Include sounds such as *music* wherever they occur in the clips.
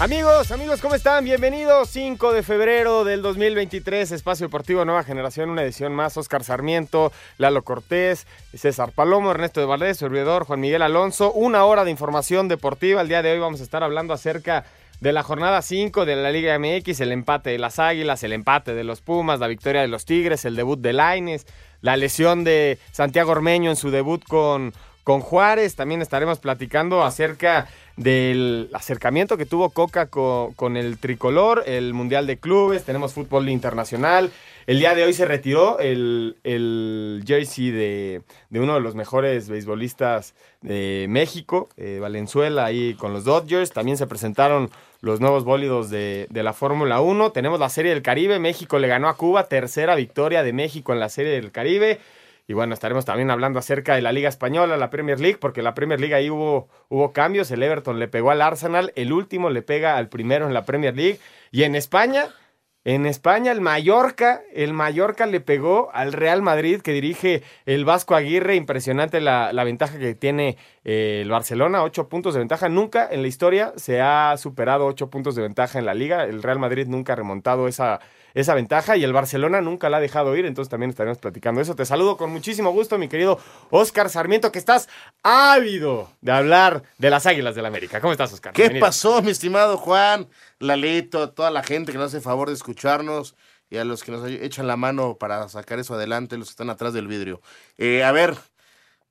Amigos, amigos, ¿cómo están? Bienvenidos. 5 de febrero del 2023, Espacio Deportivo Nueva Generación, una edición más. Oscar Sarmiento, Lalo Cortés, César Palomo, Ernesto de Valdés, servidor Juan Miguel Alonso. Una hora de información deportiva. El día de hoy vamos a estar hablando acerca de la jornada 5 de la Liga MX, el empate de las Águilas, el empate de los Pumas, la victoria de los Tigres, el debut de Laines, la lesión de Santiago Ormeño en su debut con, con Juárez. También estaremos platicando acerca del acercamiento que tuvo Coca con, el tricolor, el Mundial de Clubes, tenemos fútbol internacional. El día de hoy se retiró el, jersey de, uno de los mejores beisbolistas de México, eh, Valenzuela, ahí con los Dodgers. También se presentaron los nuevos bólidos de, de la Fórmula 1. Tenemos la Serie del Caribe, México le ganó a Cuba, tercera victoria de México en la Serie del Caribe. Y bueno, estaremos también hablando acerca de la Liga Española, la Premier League, porque la Premier League ahí hubo, hubo cambios. El Everton le pegó al Arsenal, el último le pega al primero en la Premier League. Y en España, en España, el Mallorca, el Mallorca le pegó al Real Madrid que dirige el Vasco Aguirre. Impresionante la, ventaja que tiene eh, el Barcelona, ocho puntos de ventaja. Nunca en la historia se ha superado ocho puntos de ventaja en la liga. El Real Madrid nunca ha remontado esa, esa ventaja y el Barcelona nunca la ha dejado ir, entonces también estaremos platicando eso. Te saludo con muchísimo gusto, mi querido Oscar Sarmiento, que estás ávido de hablar de las Águilas del la América. ¿Cómo estás, Oscar? ¿Qué pasó, mi estimado Juan, Lalito, toda la gente que nos hace favor de escucharnos y a los que nos echan la mano para sacar eso adelante, los que están atrás del vidrio? Eh, a ver,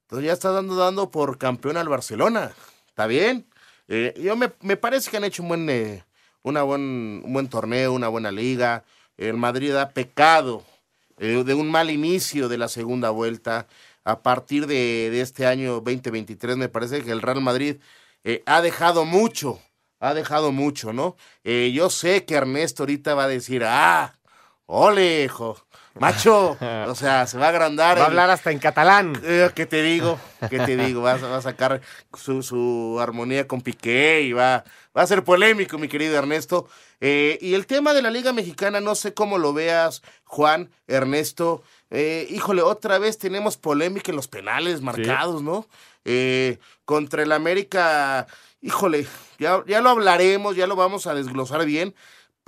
entonces ya está dando, dando por campeón al Barcelona. ¿Está bien? Eh, yo me, parece que han hecho un buen, eh, una buen, un buen torneo, una buena liga el Madrid ha pecado eh, de un mal inicio de la segunda vuelta. A partir de, este año 2023 me parece que el Real Madrid ha dejado mucho, ha dejado mucho, ¿no? Eh, yo sé que Ernesto ahorita va a decir, ah, ole, hijo, macho, *laughs* o sea, se va a agrandar. Va a hablar hasta en catalán. ¿Qué te digo? ¿Qué te digo? Va, a sacar su, su, armonía con Piqué y va, va a ser polémico, mi querido Ernesto. Eh, y el tema de la Liga Mexicana, no sé cómo lo veas, Juan, Ernesto. Eh, híjole, otra vez tenemos polémica en los penales marcados, ¿no? Eh, contra el América, híjole, ya, ya lo hablaremos, ya lo vamos a desglosar bien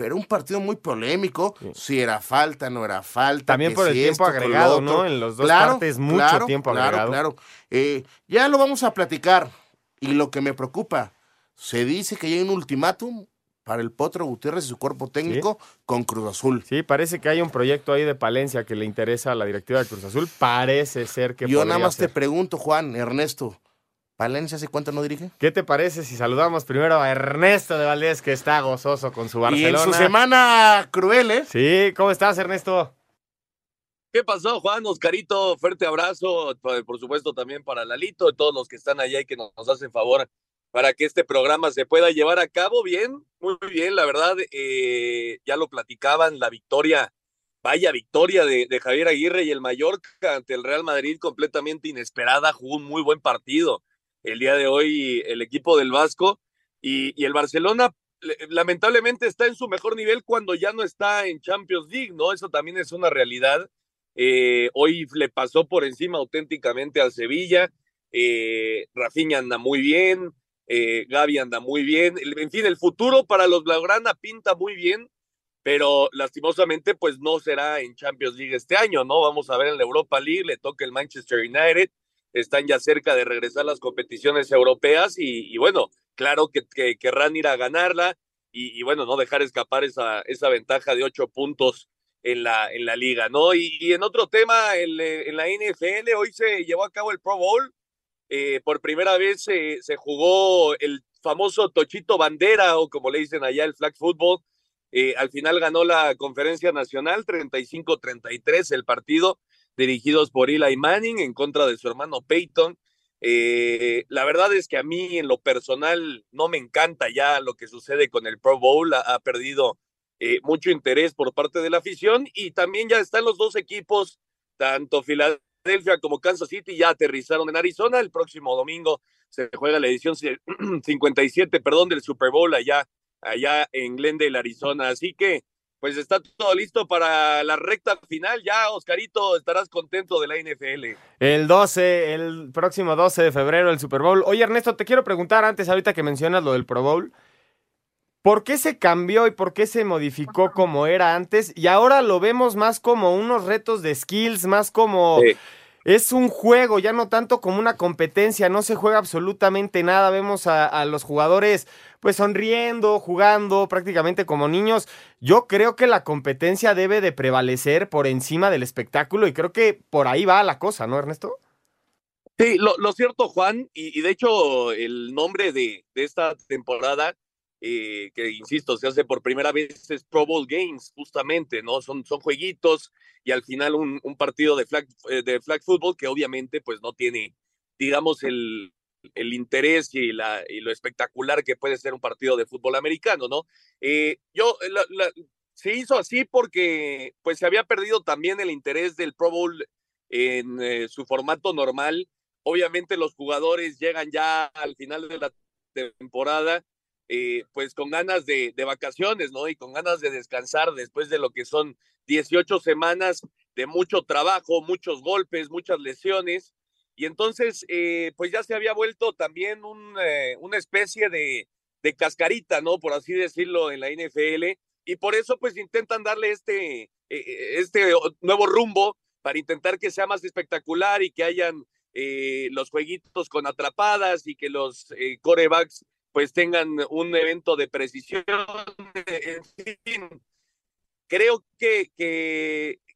pero un partido muy polémico, si era falta, no era falta. También por el tiempo agregado, ¿no? En los dos partes, mucho tiempo agregado. Claro, claro. ya lo vamos a platicar. Y lo que me preocupa, se dice que hay un ultimátum para el Potro Gutiérrez y su cuerpo técnico con Cruz Azul. Sí, parece que hay un proyecto ahí de Palencia que le interesa a la directiva de Cruz Azul. Parece ser que. Yo nada más te pregunto, Juan, Ernesto. ¿Valencia hace cuánto no dirige? ¿Qué te parece si saludamos primero a Ernesto de Valdés, que está gozoso con su Barcelona? Y en su semana cruel, ¿eh? Sí, ¿cómo estás, Ernesto? ¿Qué pasó, Juan? Oscarito, fuerte abrazo, por supuesto también para Lalito y todos los que están allá y que nos hacen favor para que este programa se pueda llevar a cabo. Bien, muy bien, la verdad, eh, ya lo platicaban, la victoria, vaya victoria de, Javier Aguirre y el Mallorca ante el Real Madrid completamente inesperada, jugó un muy buen partido el día de hoy el equipo del Vasco y, el Barcelona lamentablemente está en su mejor nivel cuando ya no está en Champions League, ¿no? Eso también es una realidad. Eh, hoy le pasó por encima auténticamente al Sevilla. Eh, Rafinha anda muy bien, eh, Gaby anda muy bien. En fin, el futuro para los Blaugrana pinta muy bien, pero lastimosamente, pues no será en Champions League este año, ¿no? Vamos a ver en la Europa League, le toca el Manchester United, están ya cerca de regresar las competiciones europeas y, bueno, claro que, querrán ir a ganarla y, bueno, no dejar escapar esa, esa ventaja de ocho puntos en la, en la liga, ¿no? Y, en otro tema, en, la NFL, hoy se llevó a cabo el Pro Bowl eh, por primera vez se jugó el famoso Tochito Bandera, o como le dicen allá, el flag football. Eh, al final ganó la conferencia nacional 35-33 el partido, dirigidos por Eli Manning en contra de su hermano Peyton. Eh, la verdad es que a mí en lo personal no me encanta ya lo que sucede con el Pro Bowl, ha, perdido eh, mucho interés por parte de la afición y también ya están los dos equipos, tanto Filadelfia como Kansas City, ya aterrizaron en Arizona. El próximo domingo se juega la edición 57, *clears throat* perdón, del Super Bowl allá, allá en Glendale, Arizona. Así que pues está todo listo para la recta final. Ya, Oscarito, estarás contento de la NFL. El 12, el próximo 12 de febrero, el Super Bowl. Oye, Ernesto, te quiero preguntar antes, ahorita que mencionas lo del Pro Bowl. ¿Por qué se cambió y por qué se modificó como era antes? Y ahora lo vemos más como unos retos de skills, más como... Es un juego, ya no tanto como una competencia, no se juega absolutamente nada. Vemos a los jugadores pues sonriendo, jugando prácticamente como niños. Yo creo que la competencia debe de prevalecer por encima del espectáculo y creo que por ahí va la cosa, ¿no, Ernesto? Sí, lo, cierto, Juan, y, de hecho el nombre de, esta temporada, eh, que insisto, se hace por primera vez es Pro Bowl Games, justamente, ¿no? Son, son jueguitos y al final un, un partido de flag, eh, de flag football que obviamente pues no tiene, digamos, el, el interés y, la, y lo espectacular que puede ser un partido de fútbol americano, ¿no? Eh, yo, se hizo así porque pues se había perdido también el interés del Pro Bowl en eh, su formato normal. Obviamente los jugadores llegan ya al final de la temporada eh, pues con ganas de, vacaciones, ¿no? Y con ganas de descansar después de lo que son 18 semanas de mucho trabajo, muchos golpes, muchas lesiones. Y entonces, eh, pues ya se había vuelto también eh, una especie de, cascarita, ¿no? Por así decirlo, en la NFL. Y por eso, pues intentan darle este, eh, este nuevo rumbo para intentar que sea más espectacular y que hayan los jueguitos con atrapadas y que los corebacks pues tengan un evento de precisión. En fin, creo que,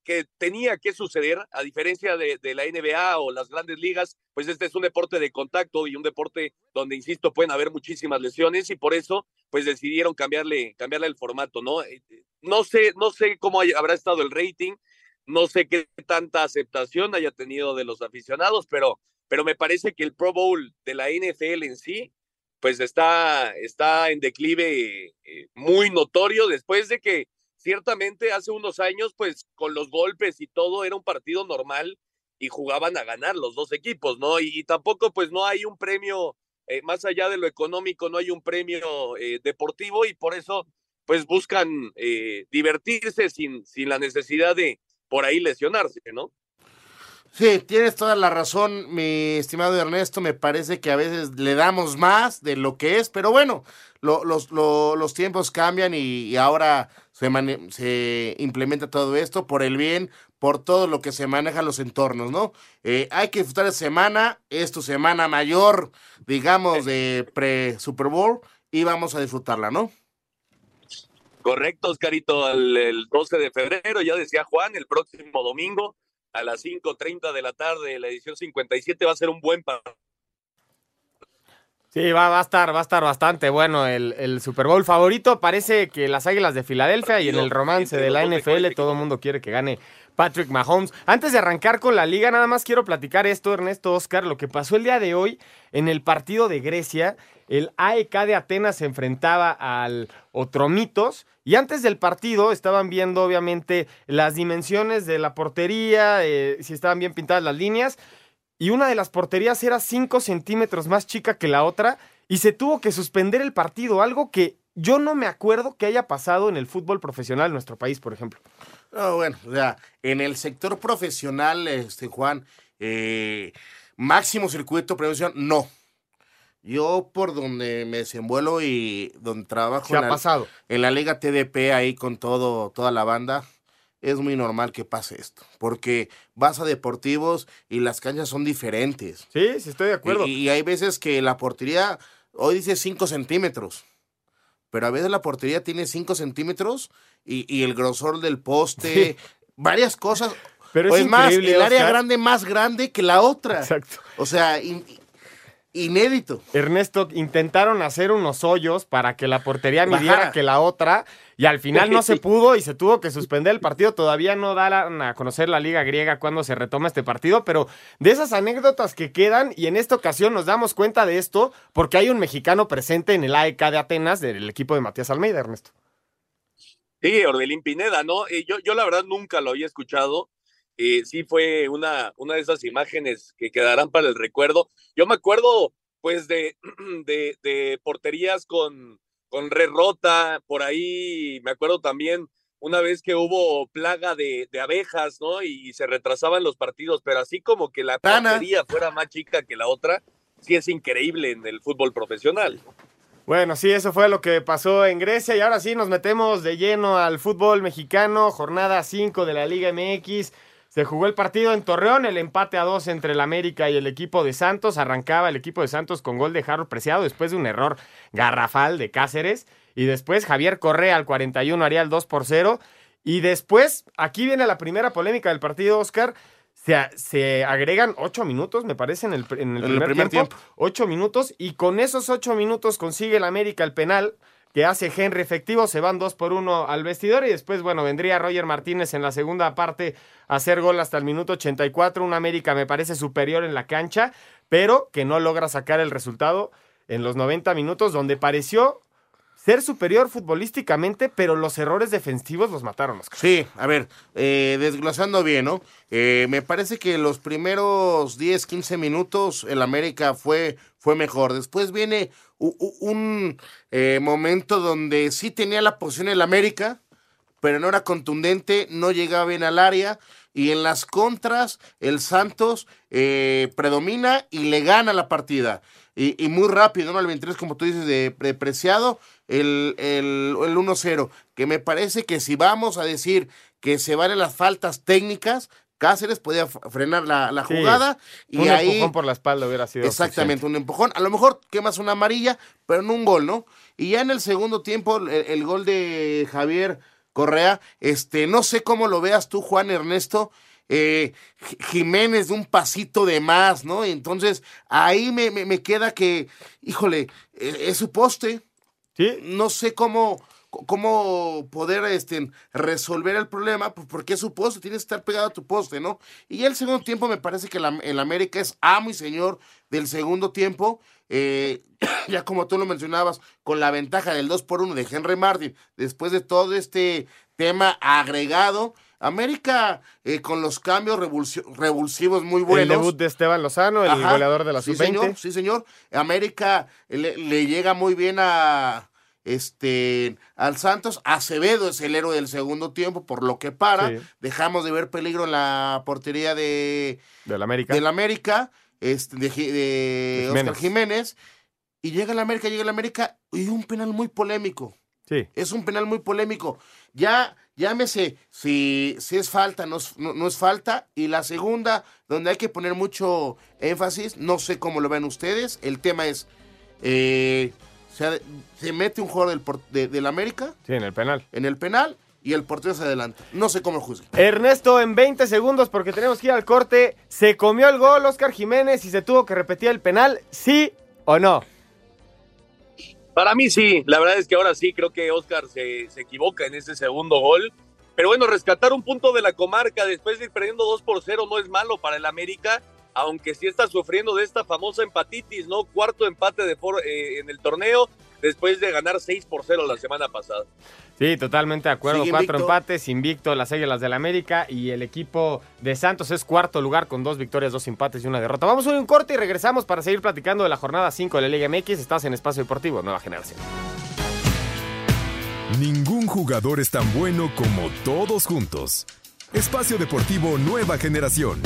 que tenía que suceder, a diferencia de, la NBA o las grandes ligas, pues este es un deporte de contacto y un deporte donde, insisto, pueden haber muchísimas lesiones y por eso, pues decidieron cambiarle, cambiarle el formato, ¿no? Eh, no sé, no sé cómo habrá estado el rating, no sé qué tanta aceptación haya tenido de los aficionados, pero, pero me parece que el Pro Bowl de la NFL en sí, pues está, está en declive eh, muy notorio después de que ciertamente hace unos años, pues con los golpes y todo, era un partido normal y jugaban a ganar los dos equipos, ¿no? Y, tampoco, pues no hay un premio, eh, más allá de lo económico, no hay un premio eh, deportivo y por eso, pues buscan divertirse sin, sin la necesidad de por ahí lesionarse, ¿no? Sí, tienes toda la razón, mi estimado Ernesto. Me parece que a veces le damos más de lo que es, pero bueno, los, los, tiempos cambian y, ahora se, se, implementa todo esto por el bien, por todo lo que se maneja los entornos, ¿no? Eh, hay que disfrutar de semana, es tu semana mayor, digamos, de pre-Super Bowl y vamos a disfrutarla, ¿no? Correcto, Oscarito, el, el 12 de febrero, ya decía Juan, el próximo domingo a las 5.30 de la tarde, la edición 57 va a ser un buen partido Sí, va, va, a estar, va a estar bastante bueno el, el, Super Bowl favorito. Parece que las Águilas de Filadelfia y en el romance de la NFL todo el mundo quiere que gane Patrick Mahomes. Antes de arrancar con la liga, nada más quiero platicar esto, Ernesto Oscar, lo que pasó el día de hoy en el partido de Grecia. El AEK de Atenas se enfrentaba al Otromitos. Y antes del partido estaban viendo, obviamente, las dimensiones de la portería, eh, si estaban bien pintadas las líneas y una de las porterías era 5 centímetros más chica que la otra y se tuvo que suspender el partido, algo que yo no me acuerdo que haya pasado en el fútbol profesional en nuestro país, por ejemplo. No, bueno, o sea, en el sector profesional, este Juan, eh, máximo circuito prevención, no. Yo por donde me desenvuelvo y donde trabajo en, ha pasado? en la Liga TDP ahí con todo, toda la banda, es muy normal que pase esto, porque vas a deportivos y las canchas son diferentes. Sí, sí, estoy de acuerdo. Y, hay veces que la portería, hoy dice 5 centímetros, pero a veces la portería tiene 5 centímetros y, el grosor del poste, varias cosas. Pero es, más, el área grande más grande que la otra. Exacto. O sea, inédito. Ernesto, intentaron hacer unos hoyos para que la portería midiera Bajara. que la otra y al final no *laughs* se pudo y se tuvo que suspender el partido. Todavía no dan a conocer la liga griega cuando se retoma este partido, pero de esas anécdotas que quedan y en esta ocasión nos damos cuenta de esto porque hay un mexicano presente en el AEK de Atenas del equipo de Matías Almeida, Ernesto. Sí, Orbelín Pineda, ¿no? Eh, yo, yo la verdad nunca lo había escuchado. Eh, sí fue una, una de esas imágenes que quedarán para el recuerdo. Yo me acuerdo, pues, de, *clears throat* de, de porterías con, con red rota, por ahí me acuerdo también una vez que hubo plaga de, de abejas, ¿no? Y, y, se retrasaban los partidos, pero así como que la Tana. portería fuera más chica que la otra, sí es increíble en el fútbol profesional. Bueno, sí, eso fue lo que pasó en Grecia y ahora sí nos metemos de lleno al fútbol mexicano, jornada 5 de la Liga MX. Se jugó el partido en Torreón, el empate a dos entre el América y el equipo de Santos. Arrancaba el equipo de Santos con gol de Jarro Preciado después de un error garrafal de Cáceres. Y después Javier Correa al 41 haría el 2 por 0. Y después, aquí viene la primera polémica del partido, Oscar. Se, se agregan ocho minutos, me parece, en el, en el En el primer, primer tiempo. Ocho minutos. Y con esos ocho minutos consigue el América el penal que hace Henry efectivo, se van dos por uno al vestidor y después, bueno, vendría Roger Martínez en la segunda parte a hacer gol hasta el minuto 84, un América me parece superior en la cancha, pero que no logra sacar el resultado en los 90 minutos, donde pareció ser superior futbolísticamente, pero los errores defensivos los mataron. Oscar. Sí, a ver, eh, desglosando bien, ¿no? Eh, me parece que los primeros 10, 15 minutos el América fue, fue mejor. Después viene un eh, momento donde sí tenía la posición el América, pero no era contundente, no llegaba bien al área. Y en las contras, el Santos eh, predomina y le gana la partida. Y, y muy rápido, ¿no? Al 23, como tú dices, de, de Preciado, el, el, el 1-0. Que me parece que si vamos a decir que se valen las faltas técnicas, Cáceres podía frenar la, la Sí, jugada. y un ahí. empujón por la espalda hubiera sido. Exactamente, un empujón. A lo mejor quemas una amarilla, pero no un gol, ¿no? Y ya en el segundo tiempo, el, el gol de Javier Correa, este, no sé cómo lo veas tú, Juan Ernesto. Eh, Ji- Jiménez de un pasito de más, ¿no? Entonces, ahí me, me- me queda que, híjole, eh, es su poste. Sí, No sé cómo, cómo poder este, resolver el problema, pues, porque es su poste, tienes que estar pegado a tu poste, ¿no? Y ya el segundo tiempo me parece que la- el América es amo y señor del segundo tiempo. eh, *coughs* ya como tú lo mencionabas, con la ventaja del 2 por 1 de Henry Martin, después de todo este tema agregado, América eh, con los cambios revulsi- revulsivos muy buenos. el debut de Esteban Lozano, el Ajá, goleador de la sí, sub-20. señor, sí, señor. América le, le llega muy bien a este al Santos. Acevedo es el héroe del segundo tiempo, por lo que para. Sí. Dejamos de ver peligro en la portería de Del América. del América, este, de, de De Jiménez. Oscar Jiménez. Y llega el América, llega el América y un penal muy polémico. Sí. Es un penal muy polémico. Ya, llámese si, si es falta, no es, no, no es falta. Y la segunda, donde hay que poner mucho énfasis, no sé cómo lo ven ustedes. El tema es, eh, se, se mete un jugador del, de- del América Sí, en el penal. en el penal y el portero se adelanta. No sé cómo lo juzguen. Ernesto, en 20 segundos, porque tenemos que ir al corte, ¿se comió el gol Oscar Jiménez y se tuvo que repetir el penal? ¿Sí o no? Para mí sí, la verdad es que ahora sí creo que Oscar se, se equivoca en ese segundo gol. Pero bueno, rescatar un punto de la comarca después de ir perdiendo 2 por 0 no es malo para el América, aunque sí está sufriendo de esta famosa empatitis, ¿no? Cuarto empate de for- eh, en el torneo después de ganar 6 por 0 la semana pasada. Sí, totalmente de acuerdo. Sigue Cuatro invicto. empates, invicto las Águilas del América y el equipo de Santos es cuarto lugar con dos victorias, dos empates y una derrota. Vamos a un corte y regresamos para seguir platicando de la jornada 5 de la Liga MX. Estás en Espacio Deportivo, Nueva Generación. Ningún jugador es tan bueno como todos juntos. Espacio Deportivo Nueva Generación.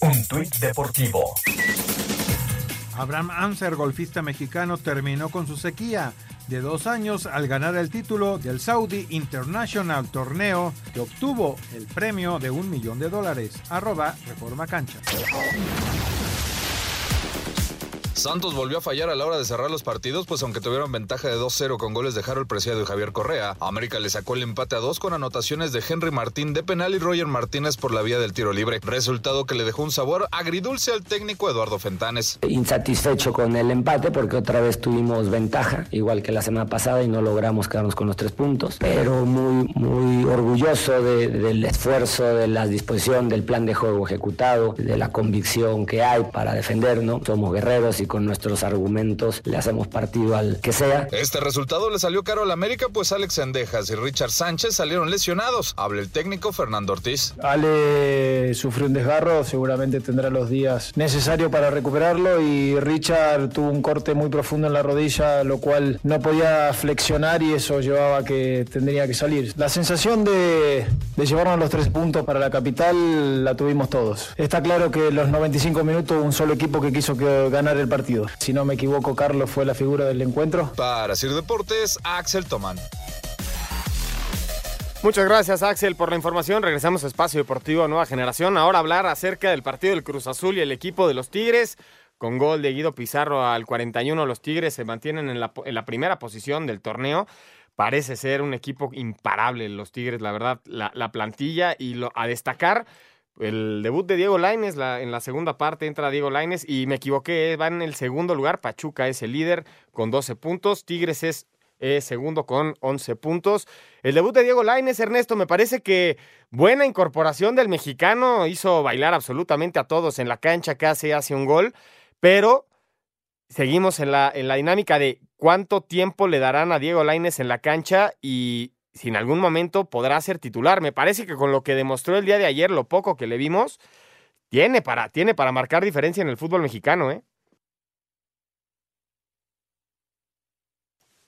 Un tuit deportivo. Abraham Anser, golfista mexicano, terminó con su sequía de dos años al ganar el título del Saudi International Torneo que obtuvo el premio de un millón de dólares. Arroba Reforma Cancha. Santos volvió a fallar a la hora de cerrar los partidos, pues aunque tuvieron ventaja de 2-0 con goles de Harold Preciado y Javier Correa, América le sacó el empate a 2 con anotaciones de Henry Martín de penal y Roger Martínez por la vía del tiro libre. Resultado que le dejó un sabor agridulce al técnico Eduardo Fentanes. Insatisfecho con el empate porque otra vez tuvimos ventaja, igual que la semana pasada, y no logramos quedarnos con los tres puntos, pero muy, muy orgulloso del esfuerzo, de la disposición, del plan de juego ejecutado, de la convicción que hay para defendernos. Somos guerreros y con nuestros argumentos le hacemos partido al que sea. Este resultado le salió caro al América, pues Alex Endejas y Richard Sánchez salieron lesionados. Habla el técnico Fernando Ortiz. Ale sufrió un desgarro, seguramente tendrá los días necesarios para recuperarlo y Richard tuvo un corte muy profundo en la rodilla, lo cual no podía flexionar y eso llevaba a que tendría que salir. La sensación de, de llevarnos los tres puntos para la capital la tuvimos todos. Está claro que los 95 minutos un solo equipo que quiso ganar el partido si no me equivoco, Carlos fue la figura del encuentro. Para Sir Deportes, Axel Tomán. Muchas gracias Axel por la información. Regresamos a Espacio Deportivo Nueva Generación. Ahora hablar acerca del partido del Cruz Azul y el equipo de los Tigres. Con gol de Guido Pizarro al 41, los Tigres se mantienen en la, en la primera posición del torneo. Parece ser un equipo imparable los Tigres, la verdad, la, la plantilla y lo, a destacar el debut de Diego Laines, en la segunda parte entra Diego Laines y me equivoqué, va en el segundo lugar, Pachuca es el líder con 12 puntos, Tigres es segundo con 11 puntos. El debut de Diego Laines, Ernesto, me parece que buena incorporación del mexicano, hizo bailar absolutamente a todos en la cancha, casi hace un gol, pero seguimos en la, en la dinámica de cuánto tiempo le darán a Diego Laines en la cancha y si en algún momento podrá ser titular. Me parece que con lo que demostró el día de ayer, lo poco que le vimos, tiene para, tiene para marcar diferencia en el fútbol mexicano, ¿eh?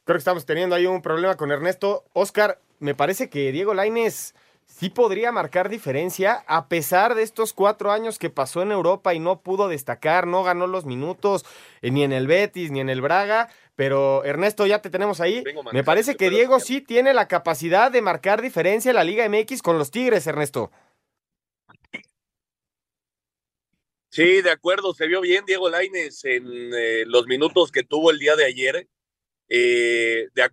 Creo que estamos teniendo ahí un problema con Ernesto. Oscar, me parece que Diego Laines sí podría marcar diferencia a pesar de estos cuatro años que pasó en Europa y no pudo destacar, no ganó los minutos eh, ni en el Betis ni en el Braga. Pero Ernesto, ya te tenemos ahí. Me parece que Diego sí tiene la capacidad de marcar diferencia en la Liga MX con los Tigres, Ernesto. Sí, de acuerdo, se vio bien Diego Laines en eh, los minutos que tuvo el día de ayer. Eh, de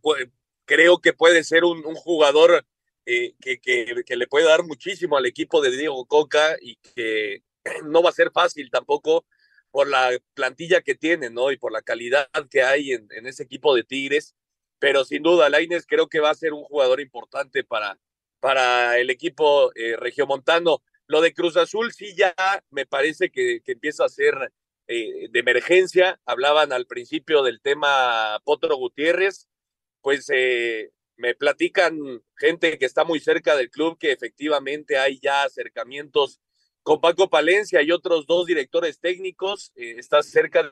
creo que puede ser un, jugador eh, que, que, le puede dar muchísimo al equipo de Diego Coca y que *clears throat* no va a ser fácil tampoco por la plantilla que tiene, ¿no? Y por la calidad que hay en, ese equipo de Tigres. Pero sin duda, Laines creo que va a ser un jugador importante para, para el equipo eh, regiomontano. Lo de Cruz Azul sí ya me parece que, empieza a ser eh, de emergencia. Hablaban al principio del tema Potro Gutiérrez. Pues me platican gente que está muy cerca del club que efectivamente hay ya acercamientos con Paco Palencia y otros dos directores técnicos. Eh, está cerca.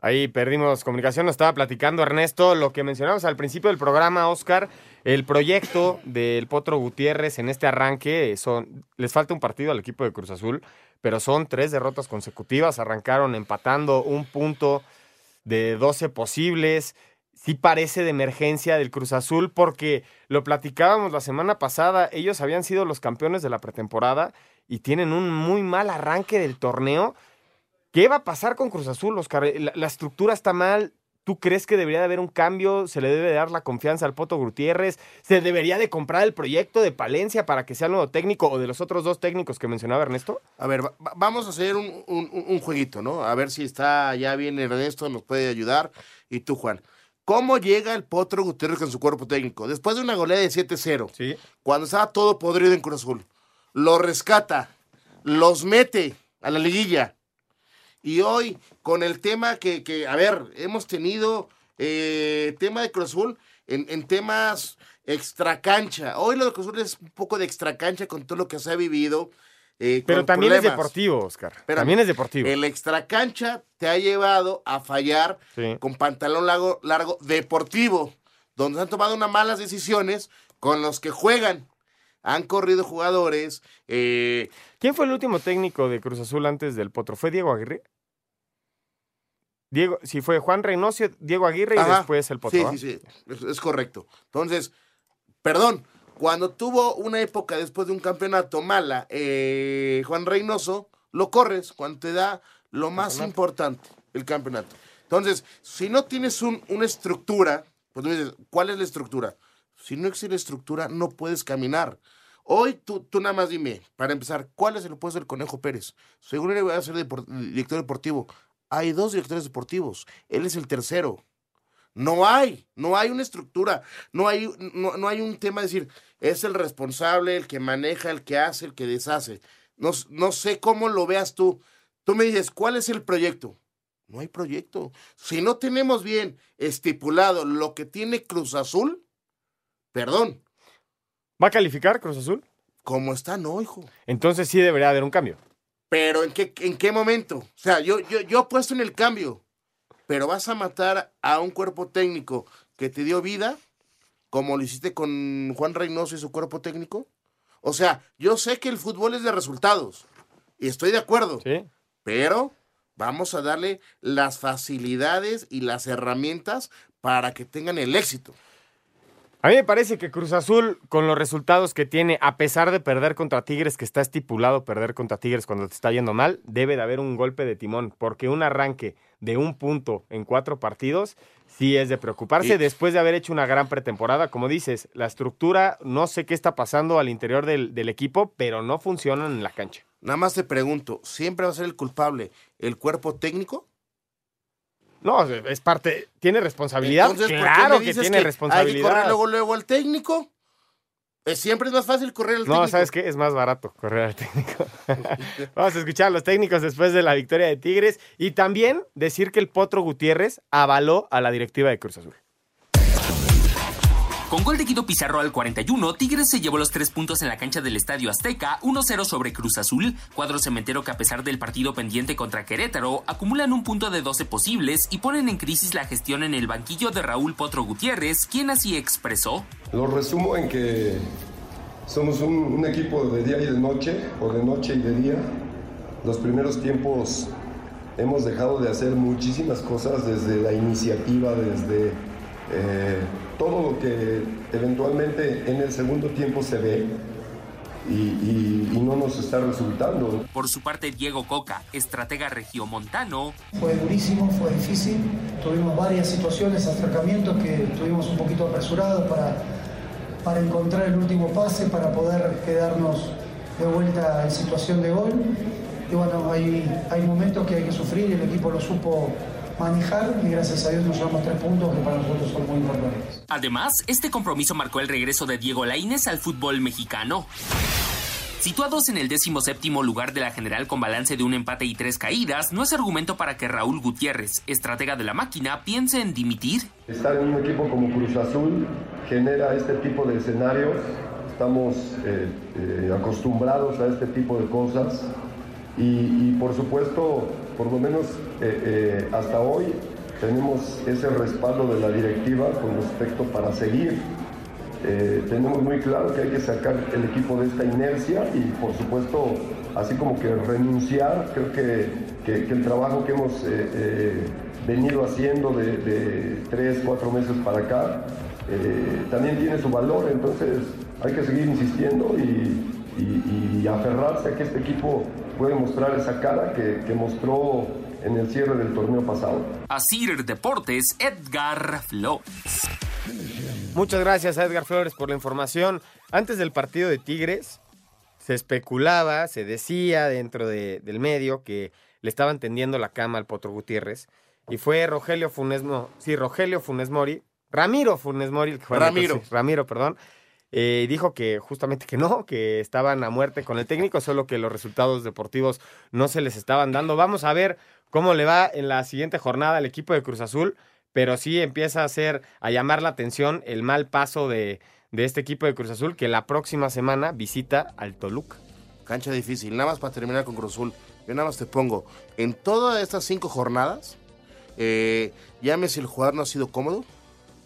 Ahí perdimos comunicación, nos estaba platicando Ernesto lo que mencionamos al principio del programa, Oscar, el proyecto del Potro Gutiérrez en este arranque, son, les falta un partido al equipo de Cruz Azul, pero son tres derrotas consecutivas, arrancaron empatando un punto de 12 posibles, sí parece de emergencia del Cruz Azul porque lo platicábamos la semana pasada, ellos habían sido los campeones de la pretemporada y tienen un muy mal arranque del torneo. ¿Qué va a pasar con Cruz Azul, Oscar? La, estructura está mal. ¿Tú crees que debería de haber un cambio? ¿Se le debe dar la confianza al Poto Gutiérrez? ¿Se debería de comprar el proyecto de Palencia para que sea el nuevo técnico o de los otros dos técnicos que mencionaba Ernesto? A ver, vamos a hacer un, un, jueguito, ¿no? A ver si está ya bien Ernesto, nos puede ayudar. Y tú, Juan. ¿Cómo llega el Potro Gutiérrez con su cuerpo técnico? Después de una goleada de 7-0, ¿Sí? cuando estaba todo podrido en Cruz Azul, lo rescata, los mete a la liguilla. Y hoy, con el tema que, a ver, hemos tenido eh, tema de Cruz Azul en, en temas extracancha. Hoy lo de Cruz Azul es un poco de extracancha con todo lo que se ha vivido. Eh, Pero también es deportivo, Oscar. también es deportivo. El extracancha te ha llevado a fallar con pantalón largo, largo deportivo, donde han tomado unas malas decisiones con los que juegan. Han corrido jugadores. Eh, ¿Quién fue el último técnico de Cruz Azul antes del Potro? ¿Fue Diego Aguirre? Diego, si fue Juan Reynoso, Diego Aguirre y después el Potro. Sí, sí, sí, es correcto. Entonces, perdón, cuando tuvo una época después de un campeonato mala, eh, Juan Reynoso lo corres cuando te da lo más importante, el campeonato. Entonces, si no tienes un- una estructura, pues tú me dices, ¿cuál es la estructura? Si no existe estructura, no puedes caminar. Hoy tú, tú nada más dime, para empezar, ¿cuál es el puesto del Conejo Pérez? Según él va a ser director deportivo. Hay dos directores deportivos. Él es el tercero. No hay, no hay una estructura, no hay, no, no hay un tema de decir, es el responsable, el que maneja, el que hace, el que deshace. No, no sé cómo lo veas tú. Tú me dices, ¿cuál es el proyecto? No hay proyecto. Si no tenemos bien estipulado lo que tiene Cruz Azul, perdón, ¿Va a calificar Cruz Azul? como está, no, hijo. Entonces sí debería haber un cambio. Pero ¿en qué, en qué momento? O sea, yo, yo, yo apuesto en el cambio, pero vas a matar a un cuerpo técnico que te dio vida, como lo hiciste con Juan Reynoso y su cuerpo técnico. O sea, yo sé que el fútbol es de resultados, y estoy de acuerdo, Sí. pero vamos a darle las facilidades y las herramientas para que tengan el éxito. A mí me parece que Cruz Azul, con los resultados que tiene, a pesar de perder contra Tigres, que está estipulado perder contra Tigres cuando te está yendo mal, debe de haber un golpe de timón, porque un arranque de un punto en cuatro partidos sí es de preocuparse Y- después de haber hecho una gran pretemporada. Como dices, la estructura, no sé qué está pasando al interior del, del equipo, pero no funcionan en la cancha. Nada más te pregunto, ¿siempre va a ser el culpable el cuerpo técnico? No, es parte, tiene responsabilidad. Entonces, ¿por qué claro me que tiene Hay que responsabilidad. correr luego, luego al técnico. Siempre es más fácil correr al No, técnico. ¿sabes qué? Es más barato correr al técnico. *laughs* Vamos a escuchar a los técnicos después de la victoria de Tigres y también decir que el Potro Gutiérrez avaló a la directiva de Cruz Azul. Con gol de Guido Pizarro al 41, Tigres se llevó los tres puntos en la cancha del Estadio Azteca, 1-0 sobre Cruz Azul, cuadro cementero que a pesar del partido pendiente contra Querétaro, acumulan un punto de 12 posibles y ponen en crisis la gestión en el banquillo de Raúl Potro Gutiérrez, quien así expresó. Lo resumo en que somos un, equipo de día y de noche, o de noche y de día. Los primeros tiempos hemos dejado de hacer muchísimas cosas desde la iniciativa, desde eh, todo lo que eventualmente en el segundo tiempo se ve y, y- y no nos está resultando. Por su parte, Diego Coca, estratega regiomontano, Fue durísimo, fue difícil. Tuvimos varias situaciones, acercamientos que estuvimos un poquito apresurados para, para encontrar el último pase, para poder quedarnos de vuelta en situación de gol. Y bueno, hay, hay momentos que hay que sufrir y el equipo lo supo manejar y gracias a Dios nos llevamos tres puntos que para nosotros son muy importantes. Además, este compromiso marcó el regreso de Diego Lainez al fútbol mexicano. Situados en el 17 lugar de la general con balance de un empate y tres caídas, no es argumento para que Raúl Gutiérrez, estratega de la máquina, piense en dimitir. Estar en un equipo como Cruz Azul genera este tipo de escenarios. Estamos eh, eh, acostumbrados a este tipo de cosas y, y, por supuesto, por lo menos eh, eh, hasta hoy, tenemos ese respaldo de la directiva con respecto para seguir. Eh, tenemos muy claro que hay que sacar el equipo de esta inercia y por supuesto, así como que renunciar, creo que, que- el trabajo que hemos venido haciendo de, de tres, cuatro meses para acá, también tiene su valor, entonces hay que seguir insistiendo y, aferrarse a que este equipo puede mostrar esa cara que mostró en el cierre del torneo pasado. Asir Deportes, Edgar Flores. Muchas gracias a Edgar Flores por la información. Antes del partido de Tigres, se especulaba, se decía dentro de- del medio que le estaban tendiendo la cama al Potro Gutiérrez. Y fue Rogelio Funes, no, sí, Rogelio Funes Mori, Ramiro Funes Mori, el que el Ramiro. Ramiro, perdón. Eh, dijo que justamente que no, que estaban a muerte con el técnico, solo que los resultados deportivos no se les estaban dando. Vamos a ver cómo le va en la siguiente jornada al equipo de Cruz Azul, pero sí empieza a hacer, a llamar la atención el mal paso de, de este equipo de Cruz Azul, que la próxima semana visita al Toluca. Cancha difícil. Nada más para terminar con Cruz Azul. Yo nada más te pongo. En todas estas cinco jornadas, eh, llámese el jugador no ha sido cómodo,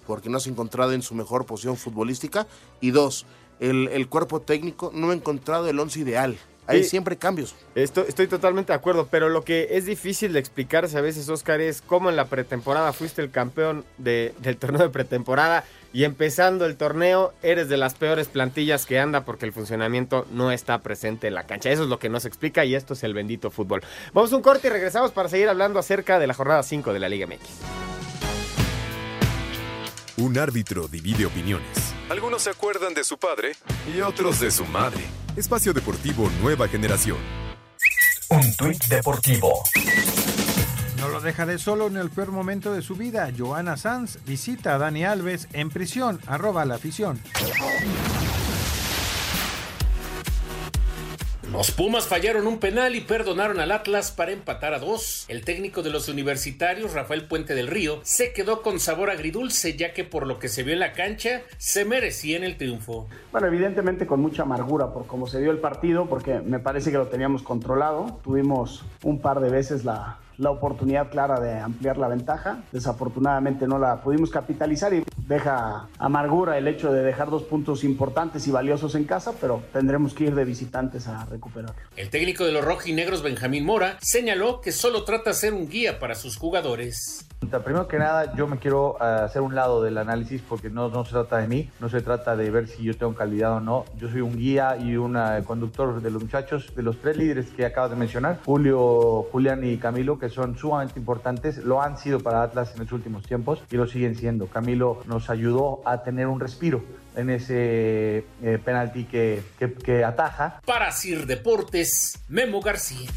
porque no se ha encontrado en su mejor posición futbolística. Y dos, el, el cuerpo técnico no ha encontrado el once ideal. Hay Sí. siempre cambios. Estoy, estoy totalmente de acuerdo, pero lo que es difícil de explicarse a veces, Oscar, es cómo en la pretemporada fuiste el campeón de- del torneo de pretemporada y empezando el torneo eres de las peores plantillas que anda porque el funcionamiento no está presente en la cancha. Eso es lo que nos explica y esto es el bendito fútbol. Vamos a un corte y regresamos para seguir hablando acerca de la jornada 5 de la Liga MX. Un árbitro divide opiniones. Algunos se acuerdan de su padre y otros de su madre. Espacio Deportivo Nueva Generación. Un tuit deportivo. No lo dejaré solo en el peor momento de su vida. Joana Sanz visita a Dani Alves en prisión. Arroba la afición. Los Pumas fallaron un penal y perdonaron al Atlas para empatar a dos. El técnico de los universitarios, Rafael Puente del Río, se quedó con sabor agridulce ya que por lo que se vio en la cancha, se merecían el triunfo. Bueno, evidentemente con mucha amargura por cómo se dio el partido, porque me parece que lo teníamos controlado. Tuvimos un par de veces la, la oportunidad clara de ampliar la ventaja. Desafortunadamente no la pudimos capitalizar y deja amargura el hecho de dejar dos puntos importantes y valiosos en casa, pero tendremos que ir de visitantes a recuperar. El técnico de los rojinegros, Benjamín Mora, señaló que solo trata de ser un guía para sus jugadores. Primero que nada, yo me quiero eh, hacer un lado del análisis porque no, no se trata de mí, no se trata de ver si yo tengo calidad o no. Yo soy un guía y un eh, conductor de los muchachos, de los tres líderes que acabas de mencionar, Julio, Julián y Camilo, que son sumamente importantes, lo han sido para Atlas en los últimos tiempos y lo siguen siendo. Camilo nos ayudó a tener un respiro en ese eh, penalti que, que, que ataja. Para Sir Deportes, Memo García.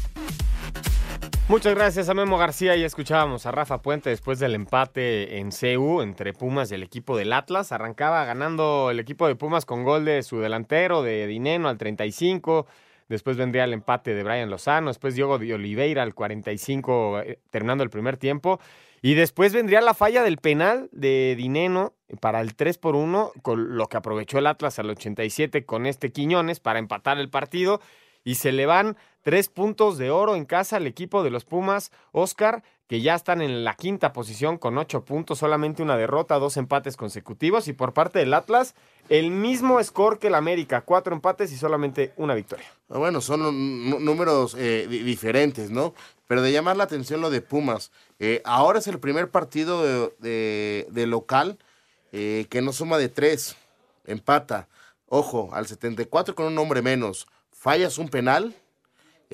Muchas gracias a Memo García y escuchábamos a Rafa Puente después del empate en CU entre Pumas y el equipo del Atlas. Arrancaba ganando el equipo de Pumas con gol de su delantero, de Dineno al 35. Después vendría el empate de Brian Lozano. Después Diogo de Oliveira al 45, eh, terminando el primer tiempo. Y después vendría la falla del penal de Dineno para el 3 por 1, con lo que aprovechó el Atlas al 87 con este Quiñones para empatar el partido. Y se le van tres puntos de oro en casa al equipo de los Pumas, Oscar, que ya están en la quinta posición con ocho puntos, solamente una derrota, dos empates consecutivos. Y por parte del Atlas, el mismo score que el América, cuatro empates y solamente una victoria. Ah, Bueno, son nú- números eh, di- diferentes, ¿no? Pero de llamar la atención lo de Pumas. Eh, ahora es el primer partido de local eh, que no suma de tres. Empata. Ojo, al 74 con un hombre menos. Fallas un penal.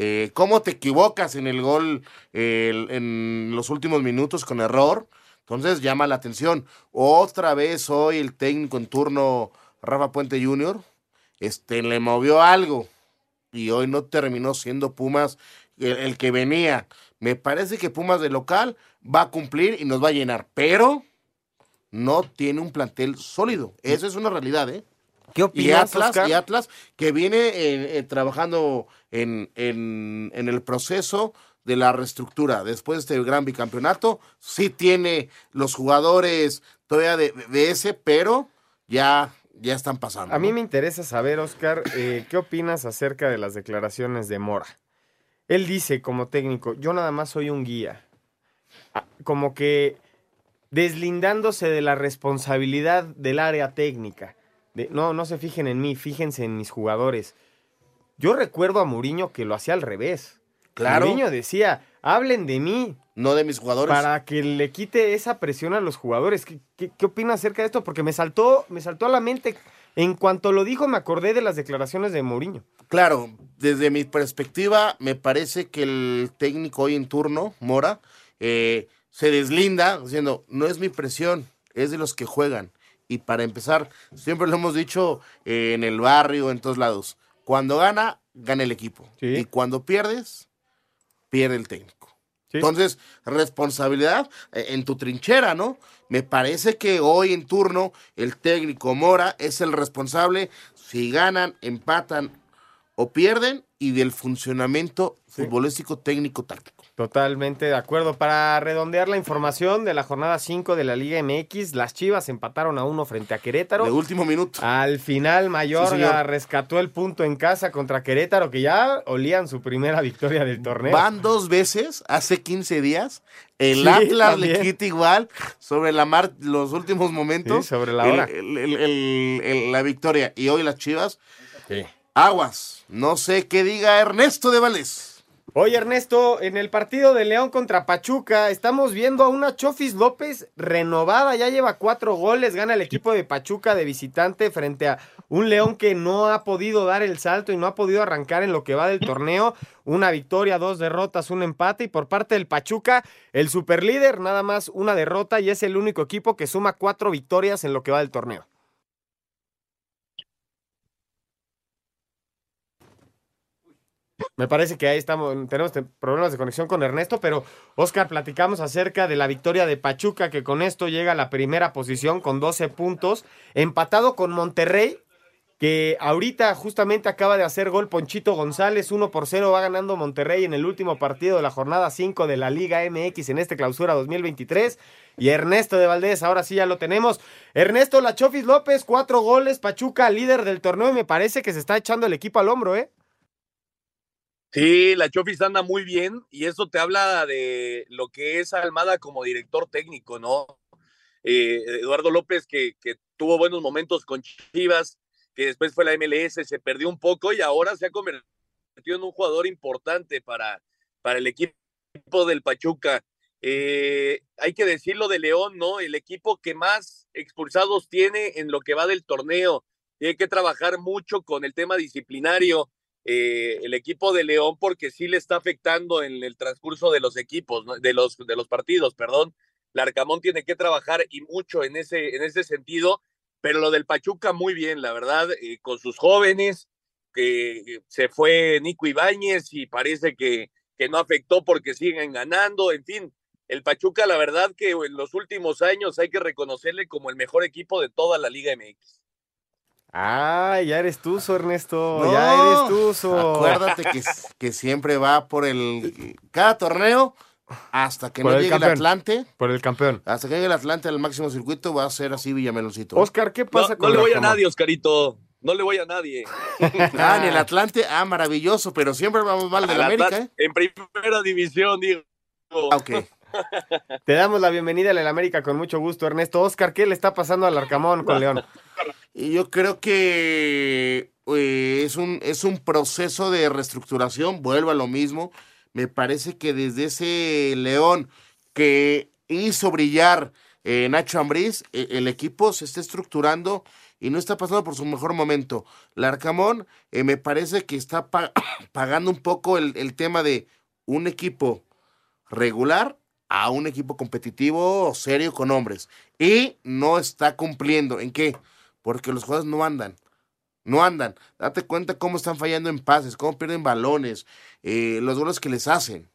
Eh, ¿Cómo te equivocas en el gol eh, en los últimos minutos con error? Entonces llama la atención. Otra vez hoy el técnico en turno, Rafa Puente Jr., este, le movió algo y hoy no terminó siendo Pumas el, el que venía. Me parece que Pumas de local va a cumplir y nos va a llenar, pero no tiene un plantel sólido. Eso es una realidad, ¿eh? ¿Qué Y opinas, Atlas, Oscar? y Atlas que viene eh, eh, trabajando en, en- en el proceso de la reestructura después de este gran bicampeonato. Sí tiene los jugadores todavía de, de ese, pero ya, ya están pasando. A mí ¿no? me interesa saber, Oscar, eh, ¿qué opinas acerca de las declaraciones de Mora? Él dice como técnico, yo nada más soy un guía. Ah, Como que deslindándose de la responsabilidad del área técnica. De, no, no se fijen en mí, fíjense en mis jugadores. Yo recuerdo a Mourinho que lo hacía al revés. Claro. Mourinho decía, hablen de mí. No de mis jugadores. Para que le quite esa presión a los jugadores. ¿Qué, qué, qué opinas acerca de esto? Porque me saltó, me saltó a la mente. En cuanto lo dijo, me acordé de las declaraciones de Mourinho. Claro, desde mi perspectiva, me parece que el técnico hoy en turno, Mora, eh, se deslinda diciendo, no es mi presión, es de los que juegan. Y para empezar, siempre lo hemos dicho eh, en el barrio, en todos lados, cuando gana, gana el equipo. Y cuando pierdes, pierde el técnico. Entonces, responsabilidad eh, en tu trinchera, ¿no? Me parece que hoy en turno el técnico Mora es el responsable si ganan, empatan o pierden y del funcionamiento futbolístico técnico táctico. Totalmente de acuerdo. Para redondear la información de la jornada 5 de la Liga MX, las Chivas empataron a uno frente a Querétaro. De último minuto. Al final, Mayorga señor. rescató el punto en casa contra Querétaro, que ya olían su primera victoria del torneo. Van dos veces, hace 15 días, el *laughs* Sí, Atlas también. le quita igual sobre la mar los últimos momentos. Sí, sobre la hora. el- el- el- el- la victoria. Y hoy las Chivas aguas. No sé qué diga Ernesto de Valdés. Oye, Ernesto, en el partido de León contra Pachuca, estamos viendo a una Chofis López renovada, ya lleva cuatro goles, gana el equipo de Pachuca de visitante frente a un León que no ha podido dar el salto y no ha podido arrancar en lo que va del torneo. Una victoria, dos derrotas, un empate y por parte del Pachuca, el superlíder, nada más una derrota y es el único equipo que suma cuatro victorias en lo que va del torneo. Me parece que ahí estamos, tenemos problemas de conexión con Ernesto, pero Oscar, platicamos acerca de la victoria de Pachuca, que con esto llega a la primera posición con 12 puntos, empatado con Monterrey, que ahorita justamente acaba de hacer gol Ponchito González, 1 por 0 va ganando Monterrey en el último partido de la jornada 5 de la Liga MX en este clausura 2023. Y Ernesto de Valdés, ahora sí ya lo tenemos. Ernesto Lachofis López, cuatro goles, Pachuca líder del torneo y me parece que se está echando el equipo al hombro, ¿eh? Sí, la Chofis anda muy bien y eso te habla de lo que es Almada como director técnico, ¿no? Eh, Eduardo López que, que, tuvo buenos momentos con Chivas, que después fue la MLS, se perdió un poco y ahora se ha convertido en un jugador importante para, para el equipo del Pachuca. Eh, hay que decirlo de León, ¿no? El equipo que más expulsados tiene en lo que va del torneo. Tiene que trabajar mucho con el tema disciplinario eh, el equipo de León porque sí le está afectando en el transcurso de los equipos, de, los, de los partidos, perdón. Larcamón tiene que trabajar y mucho en ese, en ese sentido, pero lo del Pachuca muy bien, la verdad, eh, con sus jóvenes, que se fue Nico Ibáñez y parece que, que no afectó porque siguen ganando, en fin, el Pachuca, la verdad que en los últimos años hay que reconocerle como el mejor equipo de toda la Liga MX. Ah, ya eres tú, Ernesto. ya eres tú. Acuérdate que, que, siempre va por el. Cada torneo, hasta que no llegue el Atlante. Por el campeón. Hasta que llegue el Atlante al máximo circuito, va a ser así Villameloncito. Oscar, ¿qué pasa con No le voy a nadie, Oscarito. No le voy a nadie. *laughs* ah, en el Atlante, ah, maravilloso, pero siempre vamos mal del América, ¿eh? En primera división, digo. Ah, ok. Te damos la bienvenida al América con mucho gusto, Ernesto. Oscar, ¿qué le está pasando al Arcamón con *laughs* León? Yo creo que eh, es, un, es un proceso de reestructuración, vuelvo a lo mismo. Me parece que desde ese León que hizo brillar eh, Nacho Ambriz, eh, el equipo se está estructurando y no está pasando por su mejor momento. Larcamón me parece que está *coughs* pagando un poco el, el tema de un equipo regular a un equipo competitivo serio con hombres y no está cumpliendo. ¿En qué? Porque los jugadores no andan. No andan. Date cuenta cómo están fallando en pases, cómo pierden balones, eh, los goles que les hacen.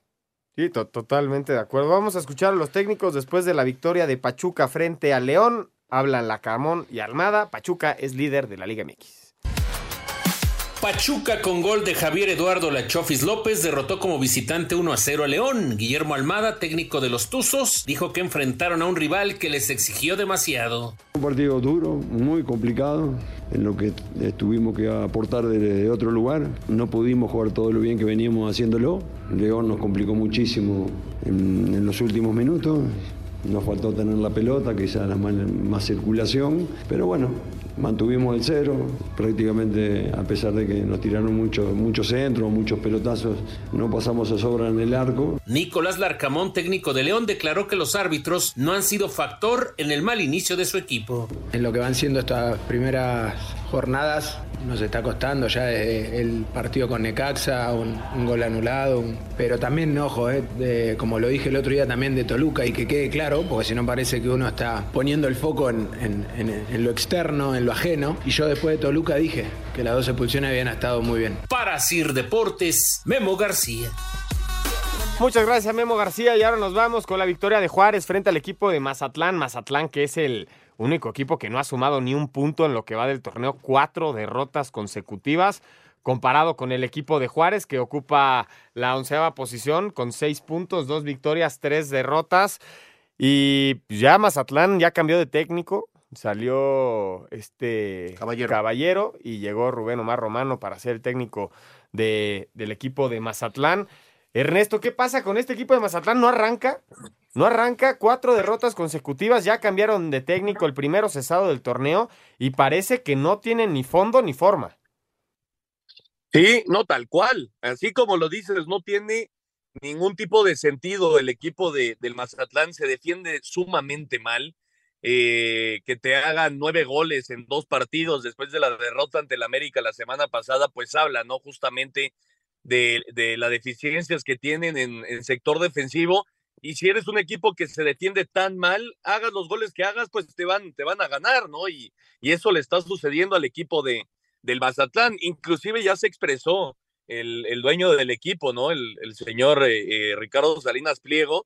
Sí, totalmente de acuerdo. Vamos a escuchar a los técnicos después de la victoria de Pachuca frente a León. Hablan Lacamón y Almada. Pachuca es líder de la Liga MX. Pachuca con gol de Javier Eduardo Lachofis López derrotó como visitante 1 a 0 a León. Guillermo Almada, técnico de los Tuzos, dijo que enfrentaron a un rival que les exigió demasiado. Un partido duro, muy complicado, en lo que tuvimos que aportar de, otro lugar. No pudimos jugar todo lo bien que veníamos haciéndolo. León nos complicó muchísimo en, los últimos minutos. Nos faltó tener la pelota, quizás más, más circulación, pero bueno, mantuvimos el cero, prácticamente a pesar de que nos tiraron muchos mucho centros, muchos pelotazos, no pasamos a sobra en el arco. Nicolás Larcamón, técnico de León, declaró que los árbitros no han sido factor en el mal inicio de su equipo. En lo que van siendo estas primeras jornadas nos está costando ya el partido con Necaxa, un, gol anulado, pero también, ojo, eh, como lo dije el otro día también de Toluca y que quede claro, porque si no parece que uno está poniendo el foco en, lo externo, en lo ajeno, y yo después de Toluca dije que las dos expulsiones habían estado muy bien. Para Sir Deportes, Memo García. Muchas gracias Memo García y ahora nos vamos con la victoria de Juárez frente al equipo de Mazatlán, Mazatlán que es el único equipo que no ha sumado ni un punto en lo que va del torneo, cuatro derrotas consecutivas, comparado con el equipo de Juárez, que ocupa la onceava posición con seis puntos, dos victorias, tres derrotas. Y ya Mazatlán ya cambió de técnico, salió este Caballero, y llegó Rubén Omar Romano para ser el técnico de, del equipo de Mazatlán. Ernesto, ¿qué pasa con este equipo de Mazatlán? ¿No arranca? No arranca, cuatro derrotas consecutivas, ya cambiaron de técnico el primero cesado del torneo y parece que no tienen ni fondo ni forma. Sí, no tal cual. Así como lo dices, no tiene ningún tipo de sentido. El equipo de, del Mazatlán se defiende sumamente mal. Eh, que te hagan nueve goles en dos partidos después de la derrota ante el América la semana pasada, pues habla, ¿no? Justamente de, de las deficiencias que tienen en el sector defensivo. Y si eres un equipo que se defiende tan mal, hagas los goles que hagas, pues te van, te van a ganar, ¿no? Y, y eso le está sucediendo al equipo de, del Mazatlán. Inclusive ya se expresó el, el dueño del equipo, ¿no? El, el señor eh, eh, Ricardo Salinas Pliego,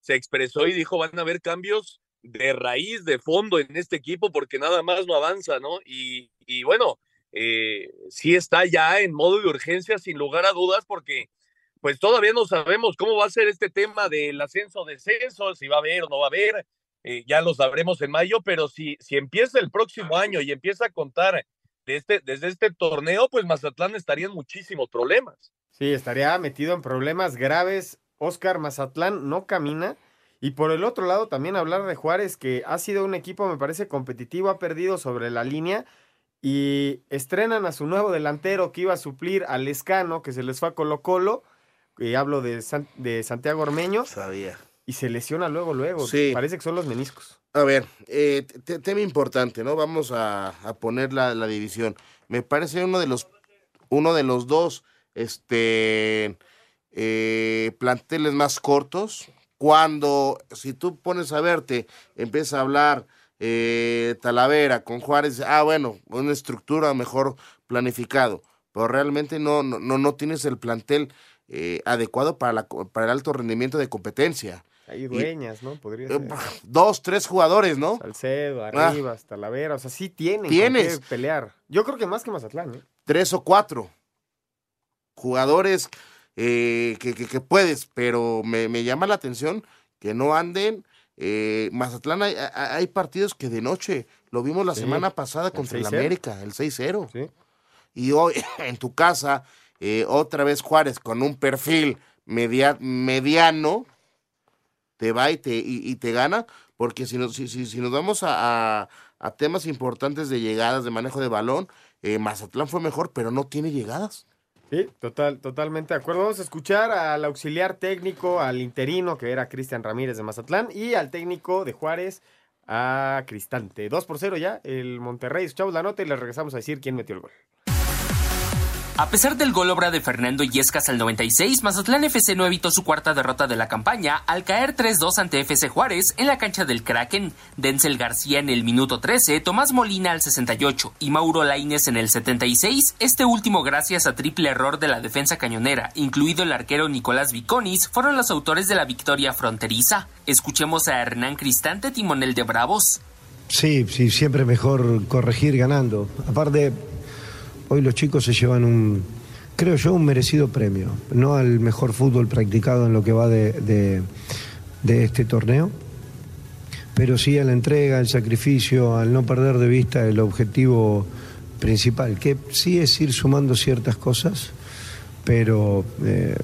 se expresó y dijo, van a haber cambios de raíz, de fondo en este equipo, porque nada más no avanza, ¿no? Y, y bueno, eh, sí está ya en modo de urgencia, sin lugar a dudas, porque pues todavía no sabemos cómo va a ser este tema del ascenso-descenso, si va a haber o no va a haber, eh, ya lo sabremos en mayo, pero si, si empieza el próximo año y empieza a contar de este, desde este torneo, pues Mazatlán estaría en muchísimos problemas. Sí, estaría metido en problemas graves. Oscar Mazatlán no camina. Y por el otro lado, también hablar de Juárez, que ha sido un equipo, me parece, competitivo, ha perdido sobre la línea y estrenan a su nuevo delantero que iba a suplir al Escano, que se les fue a Colo Colo, y hablo de, San- de Santiago Ormeño. Sabía. Y se lesiona luego, luego. Sí. Parece que son los meniscos. A ver, eh, te- tema importante, ¿no? Vamos a, a poner la, la división. Me parece uno de los, uno de los dos, este, eh, planteles más cortos. Cuando, si tú pones a verte, empieza a hablar eh, Talavera con Juárez, ah, bueno, una estructura mejor planificado, pero realmente no, no, no, tienes el plantel eh, adecuado para, la, para el alto rendimiento de competencia. Ahí Y- dueñas, ¿no? Podría eh, ser. dos, tres jugadores, ¿no? Salcedo, Ah. Arribas, Talavera, o sea, sí tienen Tienes. qué pelear. Yo creo que más que Mazatlán, ¿eh? tres o cuatro jugadores eh, que, que- que puedes, pero me, me llama la atención que no anden. Eh, Mazatlán, hay, partidos que de noche, lo vimos la Sí, semana pasada contra el 6-0. América, el 6-0. Y hoy *laughs* en tu casa, eh, otra vez Juárez con un perfil media- mediano, te va y te, y, y te gana, porque si nos, si, si- si nos vamos a, a- a temas importantes de llegadas, de manejo de balón, eh, Mazatlán fue mejor, pero no tiene llegadas. Sí, total, totalmente de acuerdo. Vamos a escuchar al auxiliar técnico, al interino, que era Cristian Ramírez de Mazatlán, y al técnico de Juárez, a Cristante. 2 por 0 ya, el Monterrey. Escuchamos la nota y les regresamos a decir quién metió el gol. A pesar del gol obra de Fernando Yescas al 96, Mazatlán FC no evitó su cuarta derrota de la campaña al caer 3-2 ante FC Juárez en la cancha del Kraken. Denzel García en el minuto 13, Tomás Molina al 68 y Mauro Laines en el 76, este último gracias a triple error de la defensa cañonera, incluido el arquero Nicolás Viconis, fueron los autores de la victoria fronteriza. Escuchemos a Hernán Cristante, timonel de Bravos. Sí, sí, siempre mejor corregir ganando. Aparte, hoy los chicos se llevan un, creo yo, un merecido premio. No al mejor fútbol practicado en lo que va de, este torneo, pero sí a la entrega, al sacrificio, al no perder de vista el objetivo principal, que sí es ir sumando ciertas cosas, pero eh,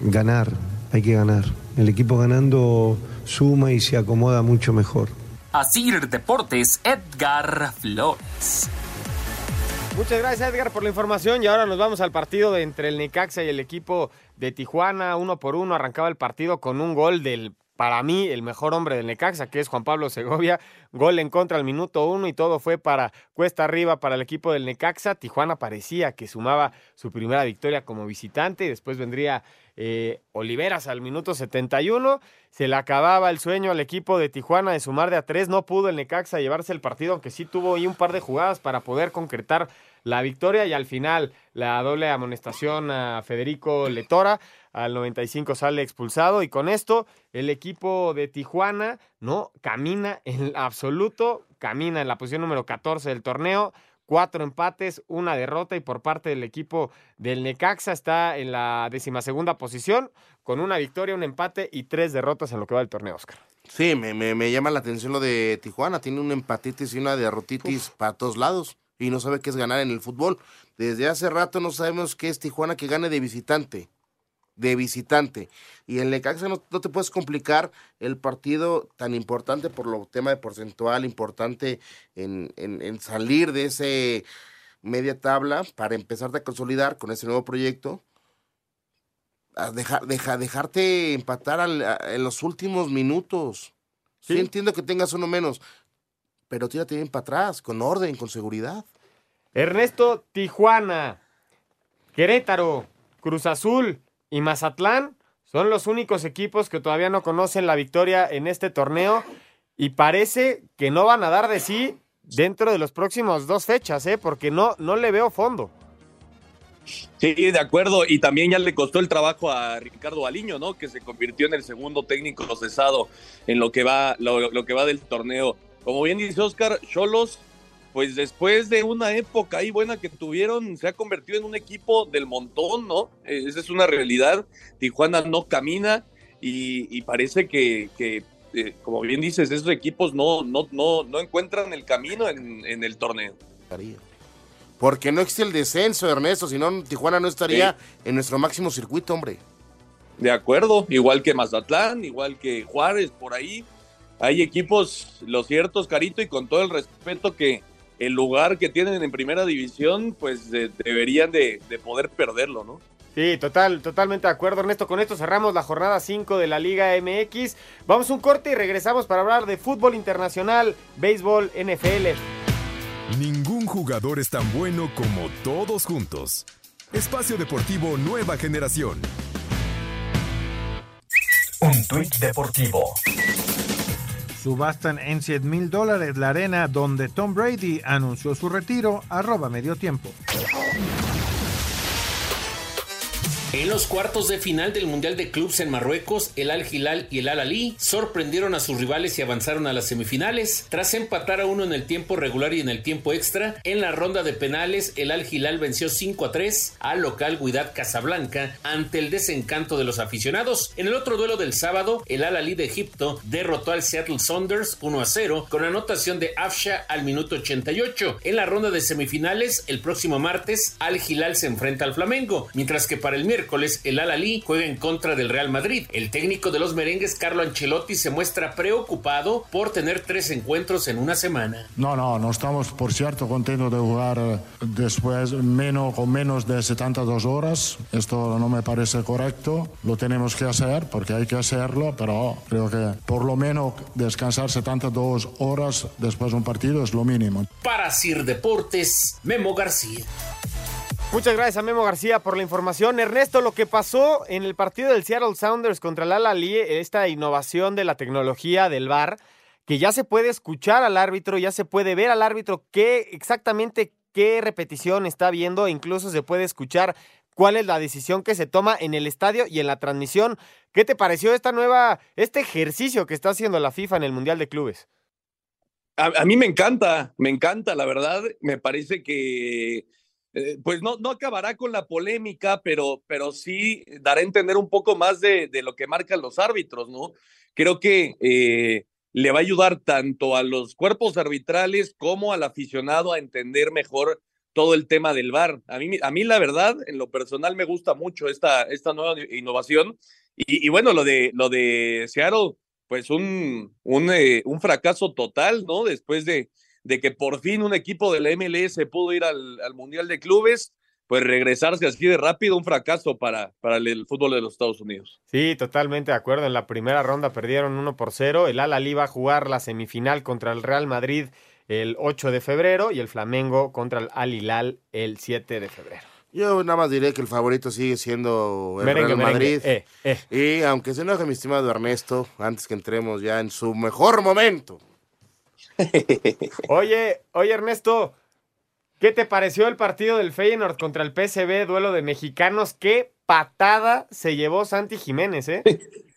ganar, hay que ganar. El equipo ganando suma y se acomoda mucho mejor. Asir Deportes, Edgar Flores. Muchas gracias, Edgar, por la información. Y ahora nos vamos al partido entre el Necaxa y el equipo de Tijuana. Uno por uno arrancaba el partido con un gol del, para mí, el mejor hombre del Necaxa, que es Juan Pablo Segovia. Gol en contra al minuto uno y todo fue para cuesta arriba para el equipo del Necaxa. Tijuana parecía que sumaba su primera victoria como visitante. y Después vendría eh, Oliveras al minuto 71. Se le acababa el sueño al equipo de Tijuana de sumar de a tres. No pudo el Necaxa llevarse el partido, aunque sí tuvo ahí un par de jugadas para poder concretar la victoria. Y al final, la doble amonestación a Federico Letora. Al 95 sale expulsado. Y con esto, el equipo de Tijuana no camina en absoluto. Camina en la posición número 14 del torneo cuatro empates, una derrota y por parte del equipo del Necaxa está en la decimasegunda posición con una victoria, un empate y tres derrotas en lo que va del torneo, Oscar. Sí, me, me, me llama la atención lo de Tijuana. Tiene una empatitis y una derrotitis para todos lados. Y no sabe qué es ganar en el fútbol. Desde hace rato no sabemos qué es Tijuana que gane de visitante. De visitante. Y en Necaxa no, no te puedes complicar el partido tan importante por lo tema de porcentual, importante en, en, en salir de ese media tabla para empezarte a consolidar con ese nuevo proyecto. A dejar, deja, dejarte empatar al- a- en los últimos minutos. Sí. Sí. entiendo que tengas uno menos, pero tírate bien para atrás, con orden, con seguridad. Ernesto, Tijuana, Querétaro, Cruz Azul y Mazatlán son los únicos equipos que todavía no conocen la victoria en este torneo y parece que no van a dar de sí dentro de los próximos dos fechas, ¿eh? porque no, no le veo fondo. Sí, de acuerdo. Y también ya le costó el trabajo a Ricardo Aliño, ¿no? Que se convirtió en el segundo técnico cesado en lo que va, lo, lo que va del torneo. Como bien dice Oscar, Cholos, pues después de una época ahí buena que tuvieron, se ha convertido en un equipo del montón, ¿no? Eh, Esa es una realidad. Tijuana no camina y, y parece que, que, eh, como bien dices, esos equipos no, no, no, no encuentran el camino en, en el torneo. Porque no existe el descenso, Ernesto, si no, Tijuana no estaría en nuestro máximo circuito, hombre. De acuerdo, igual que Mazatlán, igual que Juárez, por ahí. Hay equipos, lo cierto, Carito, y con todo el respeto que el lugar que tienen en primera división, pues de- deberían de, de poder perderlo, ¿no? Sí, total, totalmente de acuerdo, Ernesto. Con esto cerramos la jornada 5 de la Liga MX. Vamos a un corte y regresamos para hablar de fútbol internacional, béisbol, NFL. Ningún jugador es tan bueno como todos juntos. Espacio Deportivo Nueva Generación. Un tuit deportivo. Subastan en 100 mil dólares la arena donde Tom Brady anunció su retiro, arroba medio tiempo. En los cuartos de final del Mundial de Clubs en Marruecos, el Al Hilal y el Al Ali sorprendieron a sus rivales y avanzaron a las semifinales. Tras empatar a uno en el tiempo regular y en el tiempo extra, en la ronda de penales, el Al Hilal venció 5 a 3 al local Guidat Casablanca ante el desencanto de los aficionados. En el otro duelo del sábado, el Al Ali de Egipto derrotó al Seattle Saunders 1 a 0 con anotación de Afsha al minuto 88. En la ronda de semifinales, el próximo martes, Al Hilal se enfrenta al Flamengo, mientras que para el miércoles el Al Ali juega en contra del Real Madrid. El técnico de los merengues, Carlo Ancelotti, se muestra preocupado por tener tres encuentros en una semana. No, no, no estamos, por cierto, contentos de jugar después menos, con menos de 72 horas. Esto no me parece correcto. Lo tenemos que hacer porque hay que hacerlo, pero creo que por lo menos descansar 72 horas después de un partido es lo mínimo. Para Sir Deportes, Memo García. Muchas gracias a Memo García por la información. Ernesto, lo que pasó en el partido del Seattle Sounders contra el Al Ali, esta innovación de la tecnología del VAR, que ya se puede escuchar al árbitro, ya se puede ver al árbitro qué exactamente qué repetición está viendo, e incluso se puede escuchar cuál es la decisión que se toma en el estadio y en la transmisión. ¿Qué te pareció esta nueva, este ejercicio que está haciendo la FIFA en el Mundial de Clubes? A mí me encanta, me encanta, la verdad. Me parece que, eh, pues no, no acabará con la polémica, pero, pero sí dará a entender un poco más de, de lo que marcan los árbitros, ¿no? Creo que eh, le va a ayudar tanto a los cuerpos arbitrales como al aficionado a entender mejor todo el tema del VAR. A mí, a mí la verdad, en lo personal me gusta mucho esta, esta nueva innovación. Y, bueno, lo de, lo de Seattle, pues un, un, eh, un fracaso total, ¿no? Después de, de que por fin un equipo de la MLS pudo ir al, al Mundial de Clubes, pues regresarse así de rápido, un fracaso para, para el, el fútbol de los Estados Unidos. Sí, totalmente de acuerdo. En la primera ronda perdieron 1 por 0. El Al Ali va a jugar la semifinal contra el Real Madrid el 8 de febrero y el Flamengo contra el Al Hilal el 7 de febrero. Yo nada más diré que el favorito sigue siendo el Merengue, Real Madrid. merengue. Eh, Y aunque se enoje mi estimado Ernesto, antes que entremos ya en su mejor momento. *laughs* Oye, oye Ernesto, ¿qué te pareció el partido del Feyenoord contra el PSV, duelo de mexicanos? ¿Qué patada se llevó Santi Jiménez, eh? *laughs*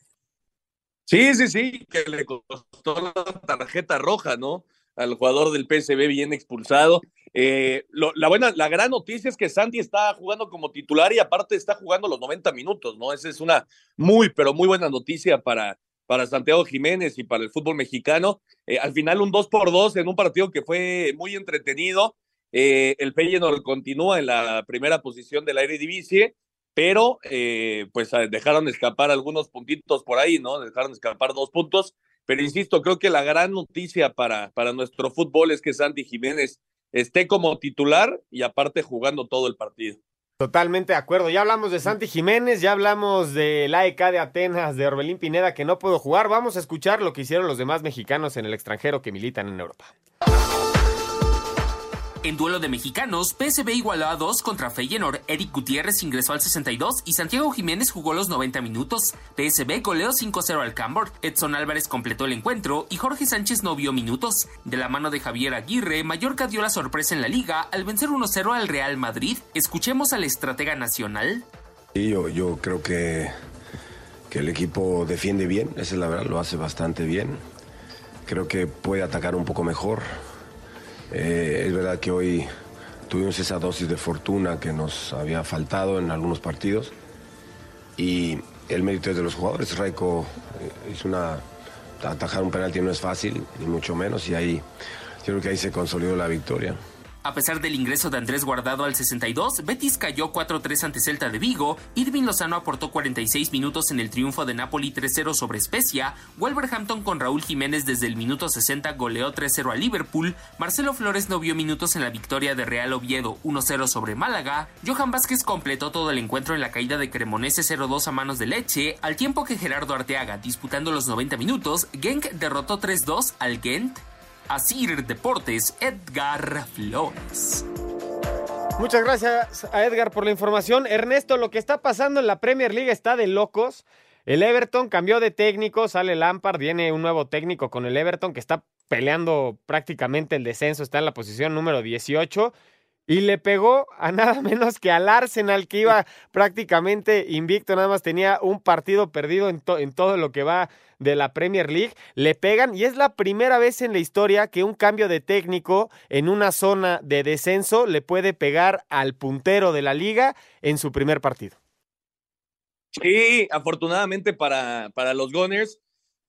Sí, sí, sí, que le costó la tarjeta roja, ¿no? Al jugador del PSV bien expulsado. Eh, lo- la buena, la gran noticia es que Santi está jugando como titular y aparte está jugando los 90 minutos, ¿no? Esa es una muy, pero muy buena noticia para, para Santiago Jiménez y para el fútbol mexicano. Eh, al final un 2 por 2 en un partido que fue muy entretenido. Eh, el Feyenoord continúa en la primera posición del Eredivisie, pero eh, pues eh, dejaron escapar algunos puntitos por ahí, ¿no? Dejaron escapar dos puntos, pero insisto, creo que la gran noticia para, para nuestro fútbol es que Santi Jiménez esté como titular y aparte jugando todo el partido. Totalmente de acuerdo. Ya hablamos de Santi Jiménez, ya hablamos de la AEK de Atenas, de Orbelín Pineda, que no pudo jugar. Vamos a escuchar lo que hicieron los demás mexicanos en el extranjero que militan en Europa. En duelo de mexicanos, PSV igualó a 2 contra Feyenoord. Eric Gutiérrez ingresó al 62 y Santiago Jiménez jugó los 90 minutos. PSV goleó 5-0 al Cambor. Edson Álvarez completó el encuentro y Jorge Sánchez no vio minutos. De la mano de Javier Aguirre, Mallorca dio la sorpresa en la liga al vencer 1-0 al Real Madrid. Escuchemos al estratega nacional. Sí, yo, yo creo que, que el equipo defiende bien, esa es la verdad, lo hace bastante bien. Creo que puede atacar un poco mejor. Eh, es verdad que hoy tuvimos esa dosis de fortuna que nos había faltado en algunos partidos y el mérito es de los jugadores. Raico eh, hizo una atajar un penalti no es fácil ni mucho menos y ahí creo que ahí se consolidó la victoria. A pesar del ingreso de Andrés Guardado al 62, Betis cayó 4-3 ante Celta de Vigo, Irving Lozano aportó 46 minutos en el triunfo de Napoli 3-0 sobre Spezia, Wolverhampton con Raúl Jiménez desde el minuto 60 goleó 3-0 a Liverpool, Marcelo Flores no vio minutos en la victoria de Real Oviedo 1-0 sobre Málaga, Johan Vázquez completó todo el encuentro en la caída de Cremonese 0-2 a manos de Leche, al tiempo que Gerardo Arteaga disputando los 90 minutos, Genk derrotó 3-2 al Gent, Asir Deportes, Edgar Flores. Muchas gracias a Edgar por la información. Ernesto, lo que está pasando en la Premier League está de locos. El Everton cambió de técnico, sale Lampard, viene un nuevo técnico con el Everton que está peleando prácticamente el descenso, está en la posición número 18 y le pegó a nada *laughs* menos que al Arsenal que iba *laughs* prácticamente invicto, nada más tenía un partido perdido en, en, todo lo que va de la Premier League, le pegan y es la primera vez en la historia que un cambio de técnico en una zona de descenso le puede pegar al puntero de la liga en su primer partido. Sí, afortunadamente para, para los Gunners,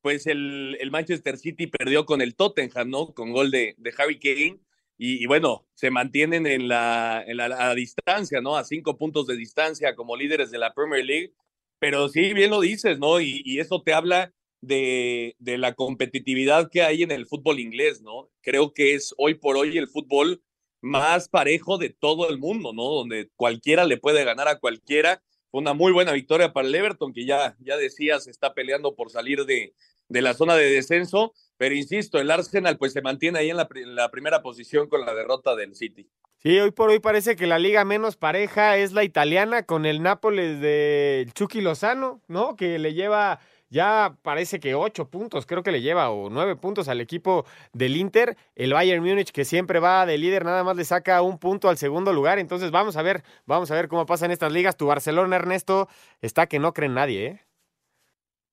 pues el, el, Manchester City perdió con el Tottenham, ¿no? Con gol de, de Harry Kane y, bueno, se mantienen en la, a distancia, ¿no? A cinco puntos de distancia como líderes de la Premier League. Pero sí, bien lo dices, ¿no? Y, y eso te habla de, de, la competitividad que hay en el fútbol inglés, ¿no? Creo que es hoy por hoy el fútbol más parejo de todo el mundo, ¿no? Donde cualquiera le puede ganar a cualquiera. Fue una muy buena victoria para el Everton, que ya, ya decías, está peleando por salir de, de la zona de descenso pero insisto, el Arsenal pues se mantiene ahí en la, en la, primera posición con la derrota del City. Sí, hoy por hoy parece que la liga menos pareja es la italiana con el Nápoles de Chucky Lozano, ¿no? Que le lleva ya parece que ocho puntos, creo que le lleva, o nueve puntos al equipo del Inter. El Bayern Múnich, que siempre va de líder, nada más le saca un punto al segundo lugar. Entonces vamos a ver, vamos a ver cómo pasan estas ligas. Tu Barcelona, Ernesto, está que no cree en nadie, ¿eh?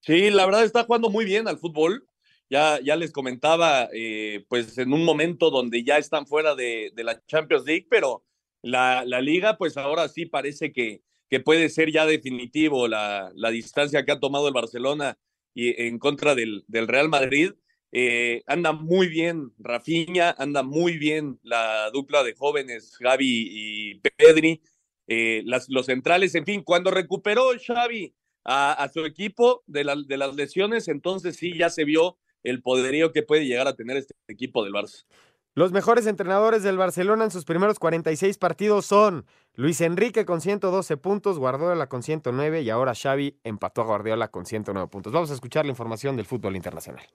Sí, la verdad está jugando muy bien al fútbol ya, ya les comentaba, eh, pues en un momento donde ya están fuera de, la Champions League, pero la, la, liga, pues ahora sí parece que, que puede ser ya definitivo la, la, distancia que ha tomado el Barcelona y, en contra del, del Real Madrid. Eh, anda muy bien Rafinha, anda muy bien la dupla de jóvenes Gaby y Pedri, eh, las, los centrales, en fin, cuando recuperó Xavi a, su equipo de, de las lesiones, entonces sí ya se vio el poderío que puede llegar a tener este equipo del Barça. Los mejores entrenadores del Barcelona en sus primeros 46 partidos son Luis Enrique con 112 puntos, Guardiola con 109 y ahora Xavi empató a Guardiola con 109 puntos. Vamos a escuchar la información del fútbol internacional.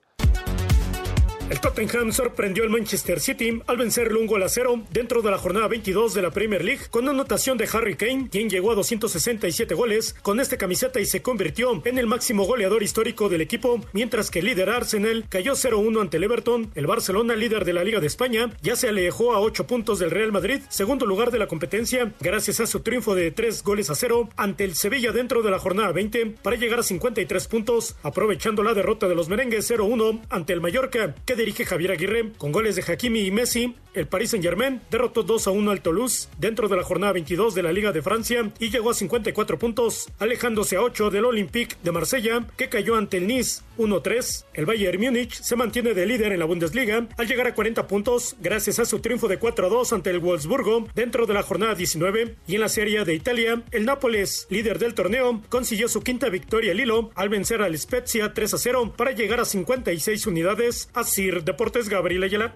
El Tottenham sorprendió al Manchester City al vencerlo un gol a cero dentro de la jornada 22 de la Premier League con anotación de Harry Kane, quien llegó a 267 goles con esta camiseta y se convirtió en el máximo goleador histórico del equipo, mientras que el líder Arsenal cayó 0-1 ante el Everton. El Barcelona, líder de la Liga de España, ya se alejó a 8 puntos del Real Madrid, segundo lugar de la competencia, gracias a su triunfo de 3 goles a 0 ante el Sevilla dentro de la jornada 20 para llegar a 53 puntos, aprovechando la derrota de los merengues 0-1 ante el Mallorca, dirige Javier Aguirre. Con goles de Hakimi y Messi, el Paris Saint-Germain derrotó 2 a 1 al Toulouse dentro de la jornada 22 de la Liga de Francia y llegó a 54 puntos, alejándose a 8 del Olympique de Marsella, que cayó ante el Nice 1-3. El Bayern Múnich se mantiene de líder en la Bundesliga al llegar a 40 puntos gracias a su triunfo de 4-2 ante el Wolfsburgo dentro de la jornada 19 y en la Serie de Italia, el Nápoles, líder del torneo, consiguió su quinta victoria al hilo al vencer al Spezia 3-0 para llegar a 56 unidades. Así Deportes Gabriel Ayala.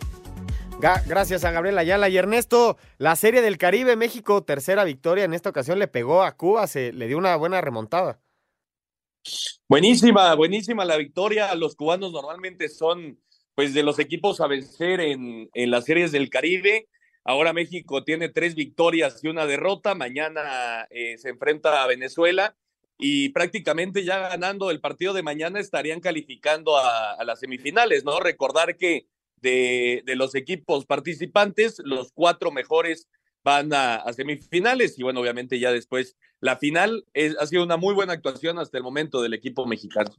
gracias a Gabriel Ayala y Ernesto. La Serie del Caribe, México, tercera victoria. En esta ocasión le pegó a Cuba, se le dio una buena remontada. Buenísima, buenísima la victoria. Los cubanos normalmente son pues de los equipos a vencer en, en las series del Caribe. Ahora México tiene tres victorias y una derrota. Mañana eh, se enfrenta a Venezuela y prácticamente ya ganando el partido de mañana estarían calificando a, las semifinales, ¿no? Recordar que de, de, los equipos participantes, los cuatro mejores van a, semifinales y bueno, obviamente ya después la final es, ha sido una muy buena actuación hasta el momento del equipo mexicano.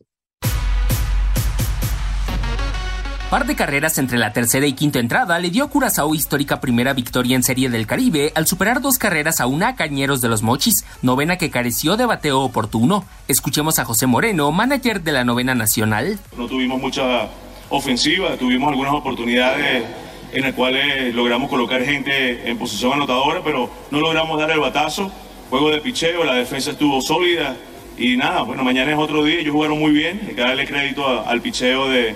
Par de carreras entre la tercera y quinta entrada le dio a Curazao histórica primera victoria en Serie del Caribe al superar dos carreras a una a Cañeros de los Mochis, novena que careció de bateo oportuno. Escuchemos a José Moreno, manager de la novena nacional. No tuvimos mucha ofensiva, tuvimos algunas oportunidades en las cuales logramos colocar gente en posición anotadora, pero no logramos dar el batazo. Juego de picheo, la defensa estuvo sólida y nada, bueno, mañana es otro día, ellos jugaron muy bien, hay que darle crédito al picheo de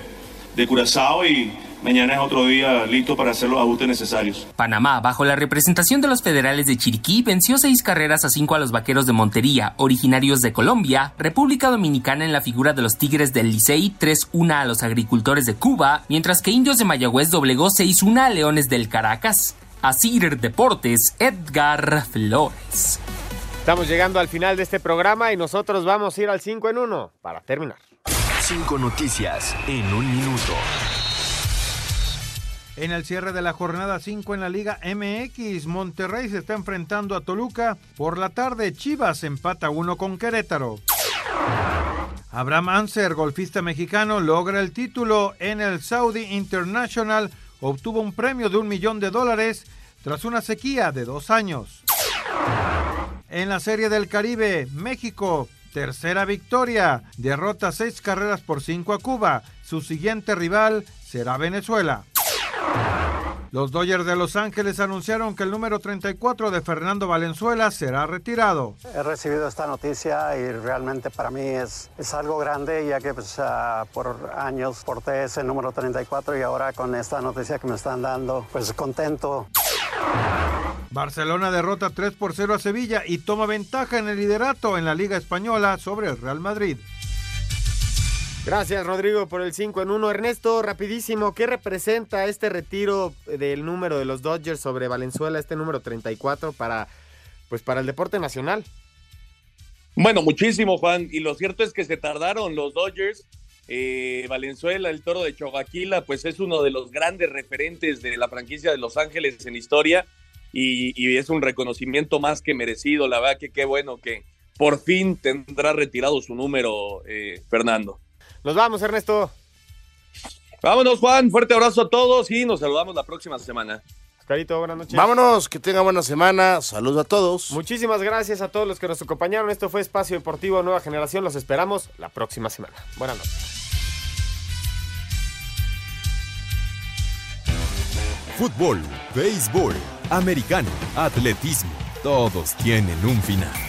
de Curazao y mañana es otro día listo para hacer los ajustes necesarios. Panamá, bajo la representación de los federales de Chiriquí, venció seis carreras a cinco a los vaqueros de Montería, originarios de Colombia, República Dominicana en la figura de los Tigres del Licey, 3-1 a los agricultores de Cuba, mientras que Indios de Mayagüez doblegó 6-1 a Leones del Caracas. Asir Deportes, Edgar Flores. Estamos llegando al final de este programa y nosotros vamos a ir al 5 en 1 para terminar. Cinco noticias en un minuto. En el cierre de la jornada 5 en la Liga MX, Monterrey se está enfrentando a Toluca. Por la tarde, Chivas empata uno con Querétaro. Abraham Anser, golfista mexicano, logra el título en el Saudi International. Obtuvo un premio de un millón de dólares tras una sequía de dos años. En la Serie del Caribe, México Tercera victoria. Derrota seis carreras por cinco a Cuba. Su siguiente rival será Venezuela. Los Dodgers de Los Ángeles anunciaron que el número 34 de Fernando Valenzuela será retirado. He recibido esta noticia y realmente para mí es, es algo grande ya que pues, uh, por años porté ese número 34 y ahora con esta noticia que me están dando, pues contento. Barcelona derrota 3 por 0 a Sevilla y toma ventaja en el liderato en la Liga Española sobre el Real Madrid. Gracias Rodrigo por el 5 en 1. Ernesto, rapidísimo, ¿qué representa este retiro del número de los Dodgers sobre Valenzuela, este número 34 para pues para el deporte nacional? Bueno, muchísimo Juan, y lo cierto es que se tardaron los Dodgers. Eh, Valenzuela, el toro de Chogaquila, pues es uno de los grandes referentes de la franquicia de Los Ángeles en historia y, es un reconocimiento más que merecido. La verdad que qué bueno que por fin tendrá retirado su número, eh, Fernando. Nos vamos, Ernesto. Vámonos, Juan. Fuerte abrazo a todos y nos saludamos la próxima semana. Carito, buenas noches. Vámonos, que tenga buena semana. Saludos a todos. Muchísimas gracias a todos los que nos acompañaron. Esto fue Espacio Deportivo Nueva Generación. Los esperamos la próxima semana. Buenas noches. Fútbol, béisbol, americano, atletismo, todos tienen un final.